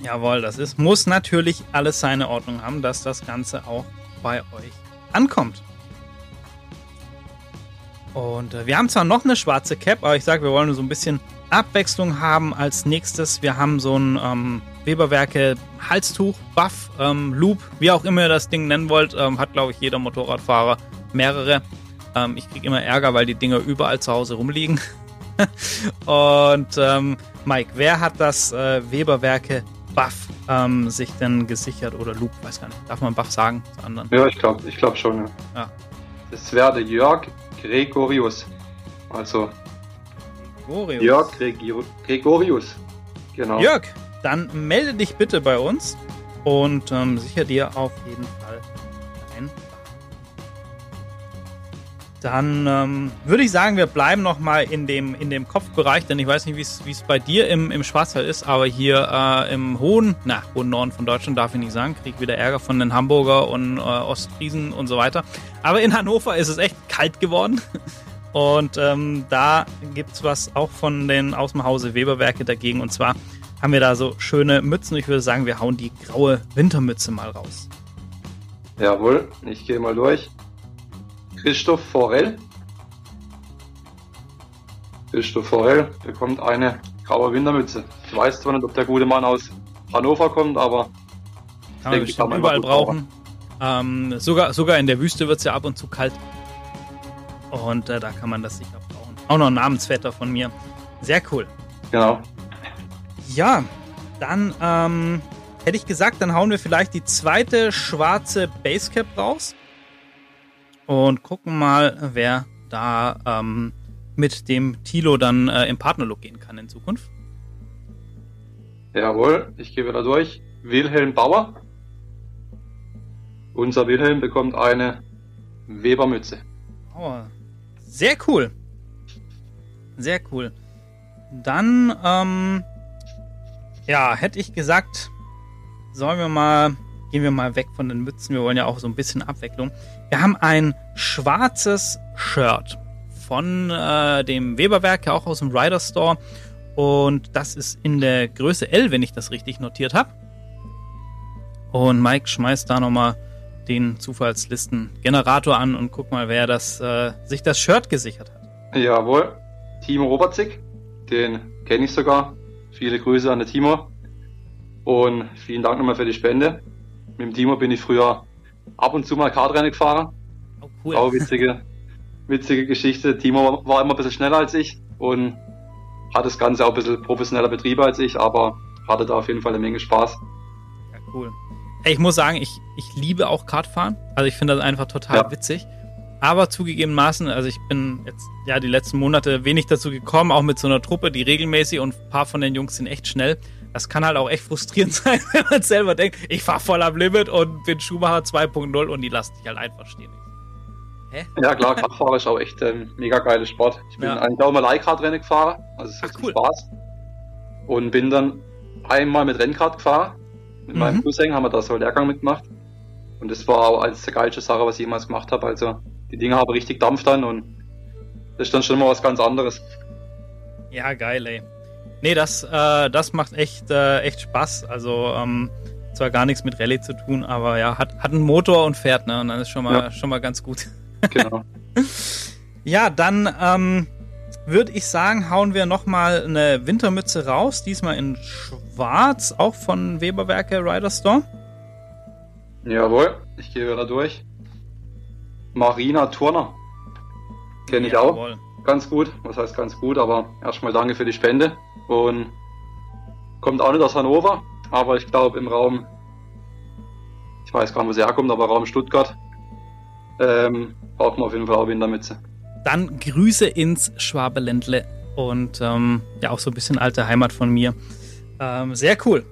Jawohl, das ist, muss natürlich alles seine Ordnung haben, dass das Ganze auch bei euch ankommt. Und äh, wir haben zwar noch eine schwarze Cap, aber ich sage, wir wollen so ein bisschen Abwechslung haben. Als nächstes, wir haben so ein ähm, Weberwerke Halstuch, Buff, ähm, Loop, wie auch immer ihr das Ding nennen wollt, ähm, hat glaube ich jeder Motorradfahrer mehrere. Ähm, ich kriege immer Ärger, weil die Dinger überall zu Hause rumliegen. <laughs> Und ähm, Mike, wer hat das äh, Weberwerke Buff ähm, sich denn gesichert oder Loop? Weiß gar nicht. Darf man Buff sagen zu anderen? Ja, ich glaube ich glaub schon. Ja. Ja. Das wäre der Jörg Gregorius. Also Gregorius. Jörg Gregor Gregorius. Genau. Jörg, dann melde dich bitte bei uns und ähm, sicher dir auf jeden Fall Dann ähm, würde ich sagen, wir bleiben noch mal in dem, in dem Kopfbereich, denn ich weiß nicht, wie es bei dir im, im Schwarzwald ist, aber hier äh, im hohen, na, hohen Norden von Deutschland darf ich nicht sagen, krieg wieder Ärger von den Hamburger und äh, Ostfriesen und so weiter. Aber in Hannover ist es echt kalt geworden. <laughs> Und ähm, da gibt's was auch von den aus dem Hause Weberwerke dagegen. Und zwar haben wir da so schöne Mützen. Ich würde sagen, wir hauen die graue Wintermütze mal raus. Jawohl, ich gehe mal durch. Christoph Forell. Christoph Forell bekommt eine graue Wintermütze. Ich weiß zwar nicht, ob der gute Mann aus Hannover kommt, aber ich Kann man denke, kann man überall brauchen. Ähm, sogar, sogar in der Wüste wird's ja ab und zu kalt. Und äh, da kann man das sicher brauchen. Auch noch ein Namensvetter von mir. Sehr cool. Genau. Ja, dann ähm, hätte ich gesagt, dann hauen wir vielleicht die zweite schwarze Basecap raus und gucken mal, wer da ähm, mit dem Tilo dann äh, im Partnerlook gehen kann in Zukunft. Jawohl, ich gehe wieder durch. Wilhelm Bauer. Unser Wilhelm bekommt eine Webermütze. Oh, sehr cool. Sehr cool. Dann, ähm, ja, hätte ich gesagt, sollen wir mal, gehen wir mal weg von den Mützen. Wir wollen ja auch so ein bisschen Abwechslung. Wir haben ein schwarzes Shirt von äh, dem Weberwerk, auch aus dem Rider Store. Und das ist in der Größe L, wenn ich das richtig notiert habe. Und Mike schmeißt da nochmal den Zufallslisten-Generator an und guck mal, wer das, äh, sich das Shirt gesichert hat. Jawohl, Timo Robertzig. Den kenne ich sogar. Viele Grüße an den Timo. Und vielen Dank nochmal für die Spende. Mit dem Timo bin ich früher ab und zu mal Kartrennen gefahren. Oh, cool. Auch witzige, witzige Geschichte. Timo war immer ein bisschen schneller als ich und hat das Ganze auch ein bisschen professioneller betrieben als ich, aber hatte da auf jeden Fall eine Menge Spaß. Ja, cool. Ich muss sagen, ich, ich liebe auch Kartfahren. Also ich finde das einfach total Ja. witzig. Aber zugegebenermaßen, also ich bin jetzt ja die letzten Monate wenig dazu gekommen, auch mit so einer Truppe, die regelmäßig und ein paar von den Jungs sind echt schnell. Das kann halt auch echt frustrierend <laughs> sein, wenn man selber denkt, ich fahr voll am Limit und bin Schumacher 2.0 und die lassen dich halt einfach stehen. Hä? Ja klar, Kartfahren ist auch echt ein mega geiles Sport. Ich bin Ja. eigentlich auch mal Leihkartrennen gefahren, also es hat cool. Spaß. Und bin dann einmal mit Rennkart gefahren. Mit meinem Mhm. Cousin haben wir da so einen Lehrgang mitgemacht. Und das war auch eines der geilsten Sachen, was ich jemals gemacht habe. Also die Dinger haben richtig Dampf dann und das ist dann schon immer was ganz anderes. Ja, geil, ey. Nee, das, äh, das macht echt, äh, echt Spaß. Also, ähm, zwar gar nichts mit Rallye zu tun, aber ja, hat, hat einen Motor und fährt, ne? Und dann ist schon mal, Ja. schon mal ganz gut. <laughs> Genau. <laughs> Ja, dann ähm, würde ich sagen, hauen wir nochmal eine Wintermütze raus. Diesmal in schwarz, auch von Weberwerke Rider Store. Jawohl, ich gehe wieder durch. Marina Turner. Kenne ich auch. Jawohl. Ganz gut. Was heißt ganz gut, aber erstmal danke für die Spende. Und kommt auch nicht aus Hannover, aber ich glaube im Raum, ich weiß gar nicht, wo sie herkommt, aber Raum Stuttgart, ähm, braucht man auf jeden Fall auch Wintermütze. Dann Grüße ins Schwabeländle und ähm, ja, auch so ein bisschen alte Heimat von mir. Ähm, sehr cool.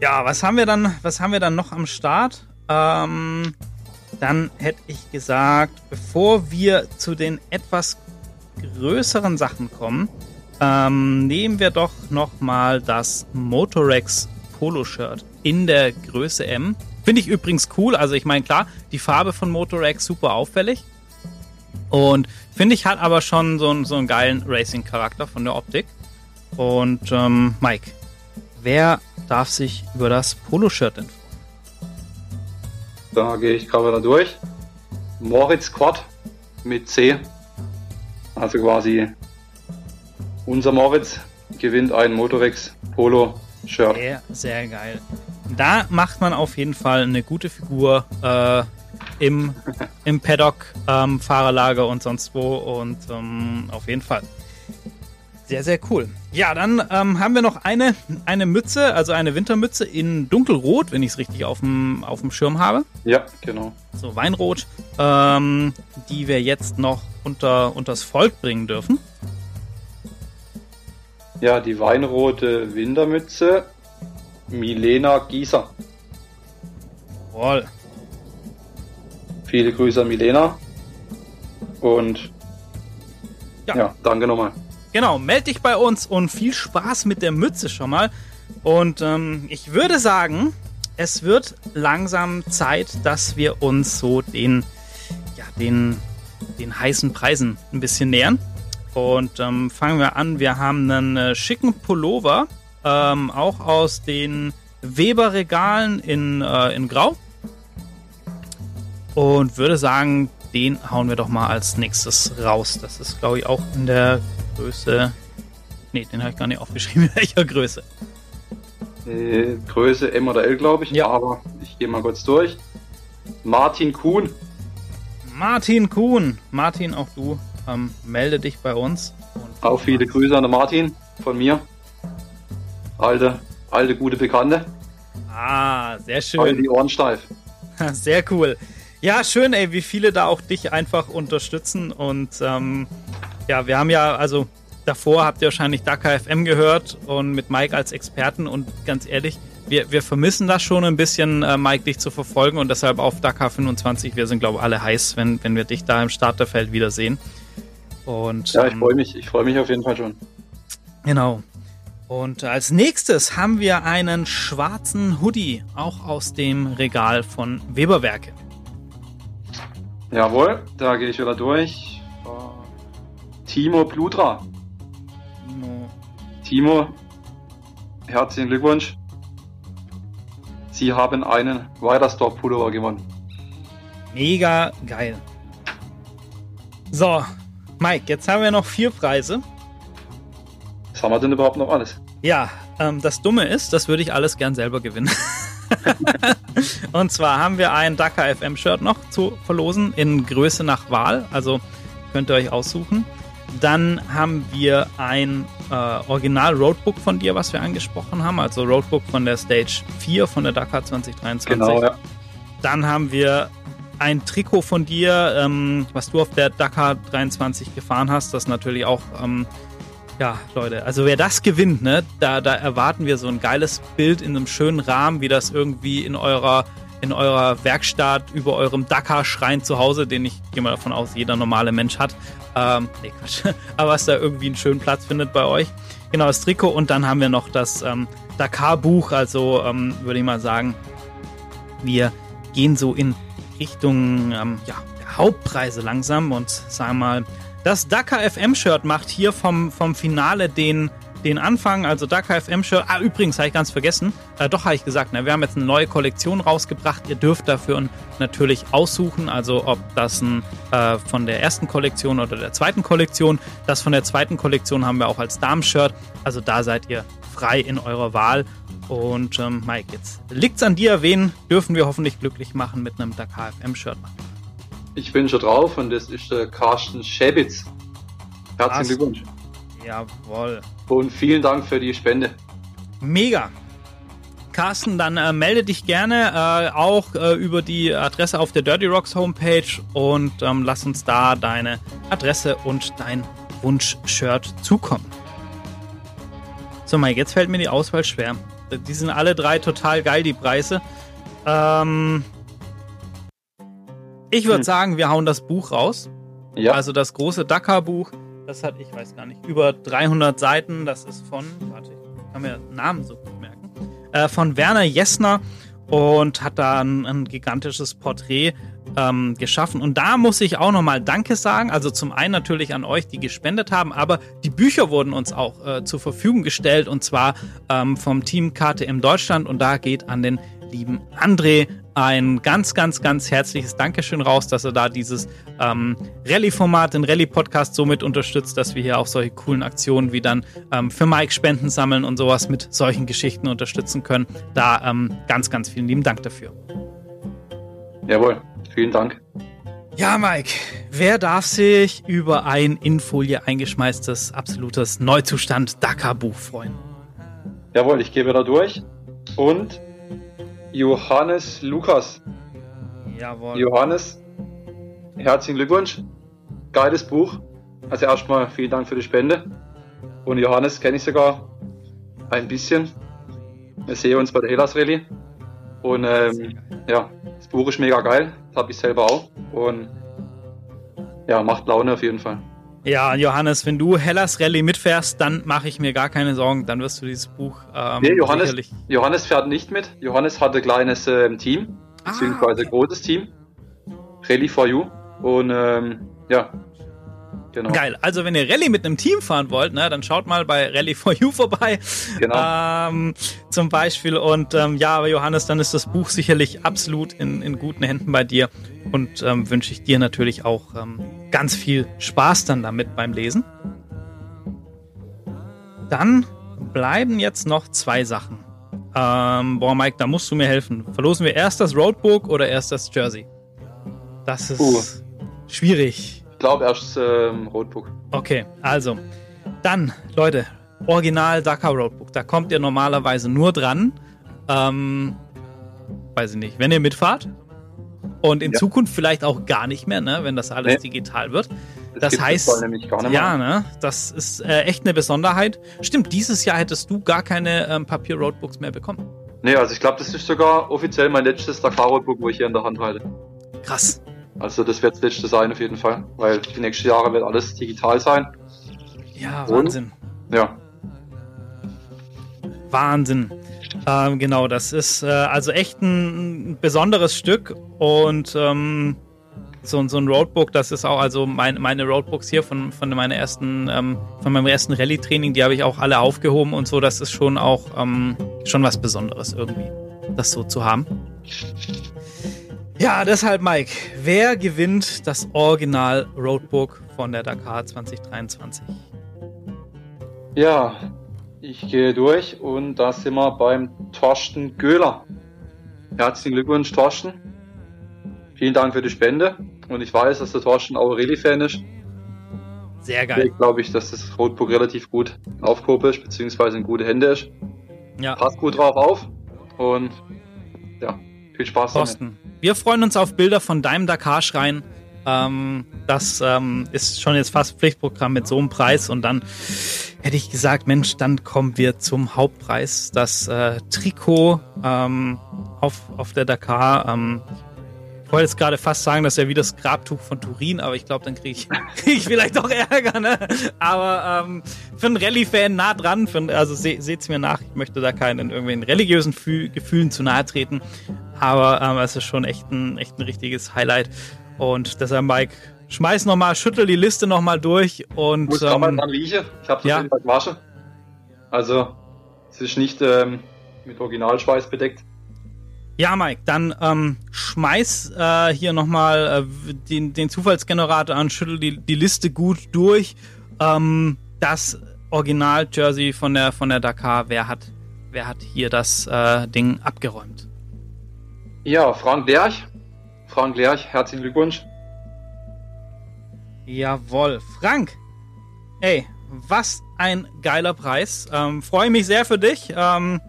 Ja, was haben wir dann, was haben wir dann noch am Start? Ähm, dann hätte ich gesagt, bevor wir zu den etwas größeren Sachen kommen, ähm, nehmen wir doch noch mal das Motorex Polo-Shirt in der Größe M. Finde ich übrigens cool. Also ich meine, klar, die Farbe von Motorex super auffällig. Und finde ich hat aber schon so, einen- so einen geilen Racing-Charakter von der Optik. Und ähm, Mike, wer darf sich über das Poloshirt freuen? Da gehe ich gerade wieder durch. Moritz Quad mit C. Also quasi unser Moritz gewinnt ein Motorex Polo Shirt. Sehr, sehr geil. Da macht man auf jeden Fall eine gute Figur äh, im, <laughs> im Paddock, ähm, Fahrerlager und sonst wo. Und ähm, auf jeden Fall. Sehr, sehr cool. Ja, dann ähm, haben wir noch eine, eine Mütze, also eine Wintermütze in dunkelrot, wenn ich es richtig auf dem, Schirm habe. Ja, genau. So Weinrot, ähm, die wir jetzt noch unter unters Volk bringen dürfen. Ja, die weinrote Wintermütze. Milena Gieser. Jawohl. Viele Grüße an Milena. Und Ja. ja, danke nochmal. Genau, meld dich bei uns und viel Spaß mit der Mütze schon mal. Und ähm, ich würde sagen, es wird langsam Zeit, dass wir uns so den, ja, den, den heißen Preisen ein bisschen nähern. Und ähm, fangen wir an. Wir haben einen äh, schicken Pullover, ähm, auch aus den Weber-Regalen in, äh, in Grau. Und würde sagen, den hauen wir doch mal als nächstes raus. Das ist, glaube ich, auch in der Größe. Nee, den habe ich gar nicht aufgeschrieben, <laughs> in welcher Größe. Äh, Größe M oder L, glaube ich. Ja. Aber ich gehe mal kurz durch. Martin Kuhn. Martin Kuhn. Martin, auch du, ähm, melde dich bei uns. Und Auch viele Grüße an den Martin von mir. Alte, alte gute Bekannte. Ah, sehr schön. Heute die Ohren steif. <laughs> Sehr cool. Ja, schön, ey, wie viele da auch dich einfach unterstützen. Und ähm, ja, wir haben ja, also davor habt ihr wahrscheinlich Dakar FM gehört und mit Mike als Experten. Und ganz ehrlich, wir, wir vermissen das schon ein bisschen, äh, Mike, dich zu verfolgen. Und deshalb auf Dakar 25. Wir sind, glaube ich, alle heiß, wenn, wenn wir dich da im Starterfeld wiedersehen. Und, Ja, ich ähm, freue mich. Ich freue mich auf jeden Fall schon. Genau. Und als nächstes haben wir einen schwarzen Hoodie, auch aus dem Regal von Weberwerke. Jawohl, da gehe ich wieder durch. Timo Plutra. Timo Timo, herzlichen Glückwunsch. Sie haben einen Riderstore Pullover gewonnen. Mega geil. So, Mike, jetzt haben wir noch vier Preise. Was haben wir denn überhaupt noch alles? Ja, ähm, das Dumme ist, das würde ich alles gern selber gewinnen. <laughs> Und zwar haben wir ein Dakar FM Shirt noch zu verlosen in Größe nach Wahl, also könnt ihr euch aussuchen. Dann haben wir ein äh, Original Roadbook von dir, was wir angesprochen haben, also Roadbook von der Stage 4 von der Dakar 2023. Genau, ja. Dann haben wir ein Trikot von dir, ähm, was du auf der Dakar 23 gefahren hast, das natürlich auch, ähm, ja, Leute, also wer das gewinnt, ne, da, da erwarten wir so ein geiles Bild in einem schönen Rahmen, wie das irgendwie in eurer, in eurer Werkstatt über eurem Dakar-Schrein zu Hause, den ich gehe mal davon aus, jeder normale Mensch hat. Ähm, nee, Quatsch. <laughs> Aber was da irgendwie einen schönen Platz findet bei euch. Genau, das Trikot und dann haben wir noch das ähm, Dakar-Buch, also ähm, würde ich mal sagen, wir gehen so in Richtung ähm, ja, Hauptpreise langsam und sagen mal, das Dakar FM Shirt macht hier vom, vom Finale den, den Anfang, also Dakar FM Shirt. Ah, übrigens, habe ich ganz vergessen. Äh, doch, habe ich gesagt, ne, wir haben jetzt eine neue Kollektion rausgebracht. Ihr dürft dafür natürlich aussuchen, also ob das ein, äh, von der ersten Kollektion oder der zweiten Kollektion. Das von der zweiten Kollektion haben wir auch als Darmshirt. Also da seid ihr frei in eurer Wahl. Und ähm, Mike, jetzt liegt's an dir. Wen dürfen wir hoffentlich glücklich machen mit einem Dakar FM Shirt? Ich bin schon drauf und das ist der Carsten Schäbitz. Herzlichen? Glückwunsch. Jawohl. Und vielen Dank für die Spende. Mega. Carsten, dann äh, melde dich gerne äh, auch äh, über die Adresse auf der Dirty Rocks Homepage und ähm, lass uns da deine Adresse und dein Wunsch-Shirt zukommen. So, Mike, jetzt fällt mir die Auswahl schwer. Die sind alle drei total geil, die Preise. Ähm, ich würde Hm. sagen, wir hauen das Buch raus. Ja, Also das große Dakar-Buch, das hat, ich weiß gar nicht, über 300 Seiten. Das ist von, warte, ich kann mir Namen so gut merken, äh, von Werner Jessner und hat da ein, ein gigantisches Porträt ähm, geschaffen. Und da muss ich auch nochmal Danke sagen. Also zum einen natürlich an euch, die gespendet haben, aber die Bücher wurden uns auch äh, zur Verfügung gestellt und zwar ähm, vom Team KTM Deutschland und da geht an den lieben André ein ganz, ganz, ganz herzliches Dankeschön raus, dass er da dieses ähm, Rallye-Format, den Rallye-Podcast so mit unterstützt, dass wir hier auch solche coolen Aktionen wie dann ähm, für Mike Spenden sammeln und sowas mit solchen Geschichten unterstützen können. Da ähm, ganz, ganz vielen lieben Dank dafür. jawohl. Vielen Dank. Ja, Mike, wer darf sich über ein in Folie eingeschmeißtes, absolutes Neuzustand Dakar-Buch freuen? Jawohl, ich gehe wieder durch. Und Johannes Lukas. Jawohl. Johannes, herzlichen Glückwunsch. Geiles Buch. Also erstmal vielen Dank für die Spende. Und Johannes kenne ich sogar ein bisschen. Wir sehen uns bei der Hellas Rallye. Und ähm, ja, das Buch ist mega geil. Das habe ich selber auch. Und ja, macht Laune auf jeden Fall. Ja, Johannes, wenn du Hellas Rallye mitfährst, dann mache ich mir gar keine Sorgen. Dann wirst du dieses Buch ähm, Nee, Johannes, sicherlich. Johannes fährt nicht mit. Johannes hat ein kleines ähm, Team, Ah, beziehungsweise okay. großes Team. Rally for You. Und ähm, ja, genau. Geil. Also, wenn ihr Rallye mit einem Team fahren wollt, ne, dann schaut mal bei Rally for You <laughs> vorbei. Genau. Ähm, zum Beispiel. Und ähm, ja, aber Johannes, dann ist das Buch sicherlich absolut in, in guten Händen bei dir. Und ähm, wünsche ich dir natürlich auch ähm, ganz viel Spaß dann damit beim Lesen. Dann bleiben jetzt noch zwei Sachen. Ähm, boah, Mike, da musst du mir helfen. Verlosen wir erst das Roadbook oder erst das Jersey? Das ist Uh. schwierig. Ich glaube erst ähm, Rotbook. Okay, also dann, Leute, Original Dakar Roadbook. Da kommt ihr normalerweise nur dran. Ähm, weiß ich nicht, wenn ihr mitfahrt. Und in Ja. Zukunft vielleicht auch gar nicht mehr, ne, wenn das alles Nee. digital wird. Das gibt's heißt- Ja, ne? Das ist äh, echt eine Besonderheit. Stimmt, dieses Jahr hättest du gar keine ähm, Papier-Roadbooks mehr bekommen. Nee, also ich glaube, das ist sogar offiziell mein letztes Dakar Rotbook, wo ich hier in der Hand halte. Krass. Also das wird das letzte sein auf jeden Fall, weil die nächsten Jahre wird alles digital sein. Ja, Und? Wahnsinn. Ja, Wahnsinn. Ähm, genau, das ist äh, also echt ein besonderes Stück und ähm, so, so ein Roadbook, das ist auch, also mein, meine Roadbooks hier von, von meiner ersten, ähm, von meinem ersten Rallye-Training, die habe ich auch alle aufgehoben und so, das ist schon auch ähm, schon was Besonderes irgendwie, das so zu haben. Ja, deshalb, Mike, wer gewinnt das Original Roadbook von der Dakar 2023? ja, ich gehe durch und da sind wir beim Torsten Göhler. Herzlichen Glückwunsch, Torsten. Vielen Dank für die Spende. Und ich weiß, dass der Torsten auch Rallye-Fan ist. Sehr geil. Deswegen glaube ich, dass das Rotbook relativ gut ist, beziehungsweise in gute Hände ist. Ja. Passt gut drauf auf und viel Spaß. Thorsten, wir freuen uns auf Bilder von deinem Dakar-Schrein. Ähm, das ähm, ist schon jetzt fast Pflichtprogramm mit so einem Preis. Und dann hätte ich gesagt, Mensch, dann kommen wir zum Hauptpreis. Das äh, Trikot ähm, auf, auf der Dakar. Ähm, ich wollte jetzt gerade fast sagen, das ist ja wie das Grabtuch von Turin, aber ich glaube, dann kriege ich, <laughs> krieg ich vielleicht doch Ärger. Ne? Aber ähm, für einen Rallye-Fan nah dran, für, also se, seht's mir nach, ich möchte da keinen irgendwelchen religiösen Fü Gefühlen zu nahe treten. Aber ähm, es ist schon echt ein, echt ein richtiges Highlight. Und deshalb, Mike, schmeiß nochmal, schüttel die Liste nochmal durch und. Muss ähm, mal dran riechen. Ich habe ja. auf jeden Fall gewaschen. Also, es ist nicht ähm, mit Originalschweiß bedeckt. Ja, Mike, dann ähm, schmeiß äh, hier nochmal äh, den, den Zufallsgenerator an, schüttel die, die Liste gut durch. Ähm, das Original-Jersey von der, von der Dakar, wer hat, wer hat hier das äh, Ding abgeräumt? Ja, Frank Lerch. Frank Lerch, herzlichen Glückwunsch. Jawohl. Frank, ey, was ein geiler Preis. Ähm, Freue mich sehr für dich. Ähm,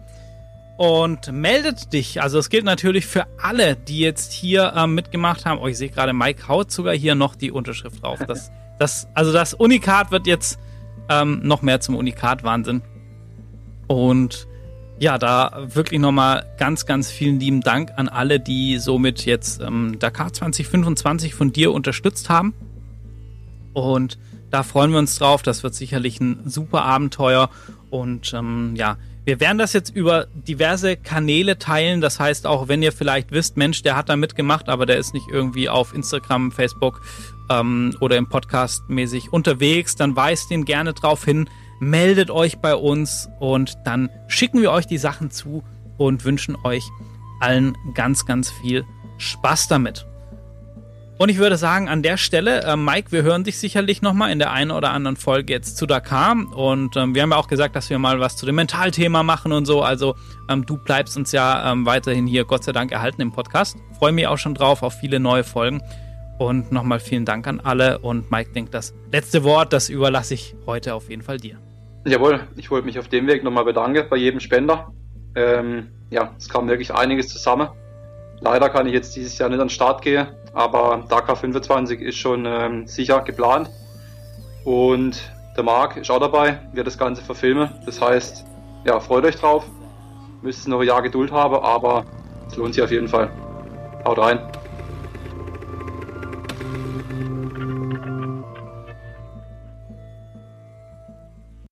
und meldet dich. Also es gilt natürlich für alle, die jetzt hier ähm, mitgemacht haben. Oh, ich sehe gerade, Mike haut sogar hier noch die Unterschrift drauf. Das, <laughs> das, also das Unikat wird jetzt ähm, noch mehr zum Unikat. Wahnsinn. Und ja, da wirklich nochmal ganz, ganz vielen lieben Dank an alle, die somit jetzt ähm, Dakar 2025 von dir unterstützt haben. Und da freuen wir uns drauf. Das wird sicherlich ein super Abenteuer. Und ähm, ja, wir werden das jetzt über diverse Kanäle teilen. Das heißt, auch wenn ihr vielleicht wisst, Mensch, der hat da mitgemacht, aber der ist nicht irgendwie auf Instagram, Facebook ähm, oder im Podcast mäßig unterwegs, dann weist den gerne drauf hin. Meldet euch bei uns und dann schicken wir euch die Sachen zu und wünschen euch allen ganz, ganz viel Spaß damit. Und ich würde sagen, an der Stelle, äh, Mike, wir hören dich sicherlich nochmal in der einen oder anderen Folge jetzt zu Dakar. Und ähm, wir haben ja auch gesagt, dass wir mal was zu dem Mentalthema machen und so. Also ähm, du bleibst uns ja ähm, weiterhin hier, Gott sei Dank, erhalten im Podcast. Freue mich auch schon drauf auf viele neue Folgen. Und nochmal vielen Dank an alle. Und Mike denkt, das letzte Wort, das überlasse ich heute auf jeden Fall dir. Jawohl, ich wollte mich auf dem Weg nochmal bedanken bei jedem Spender. Ähm, ja, es kam wirklich einiges zusammen. Leider kann ich jetzt dieses Jahr nicht an den Start gehen, aber Dakar 25 ist schon ähm, sicher geplant. Und der Marc ist auch dabei, wird das Ganze verfilmen. Das heißt, ja, freut euch drauf. Müsst noch ein Jahr Geduld haben, aber es lohnt sich auf jeden Fall. Haut rein.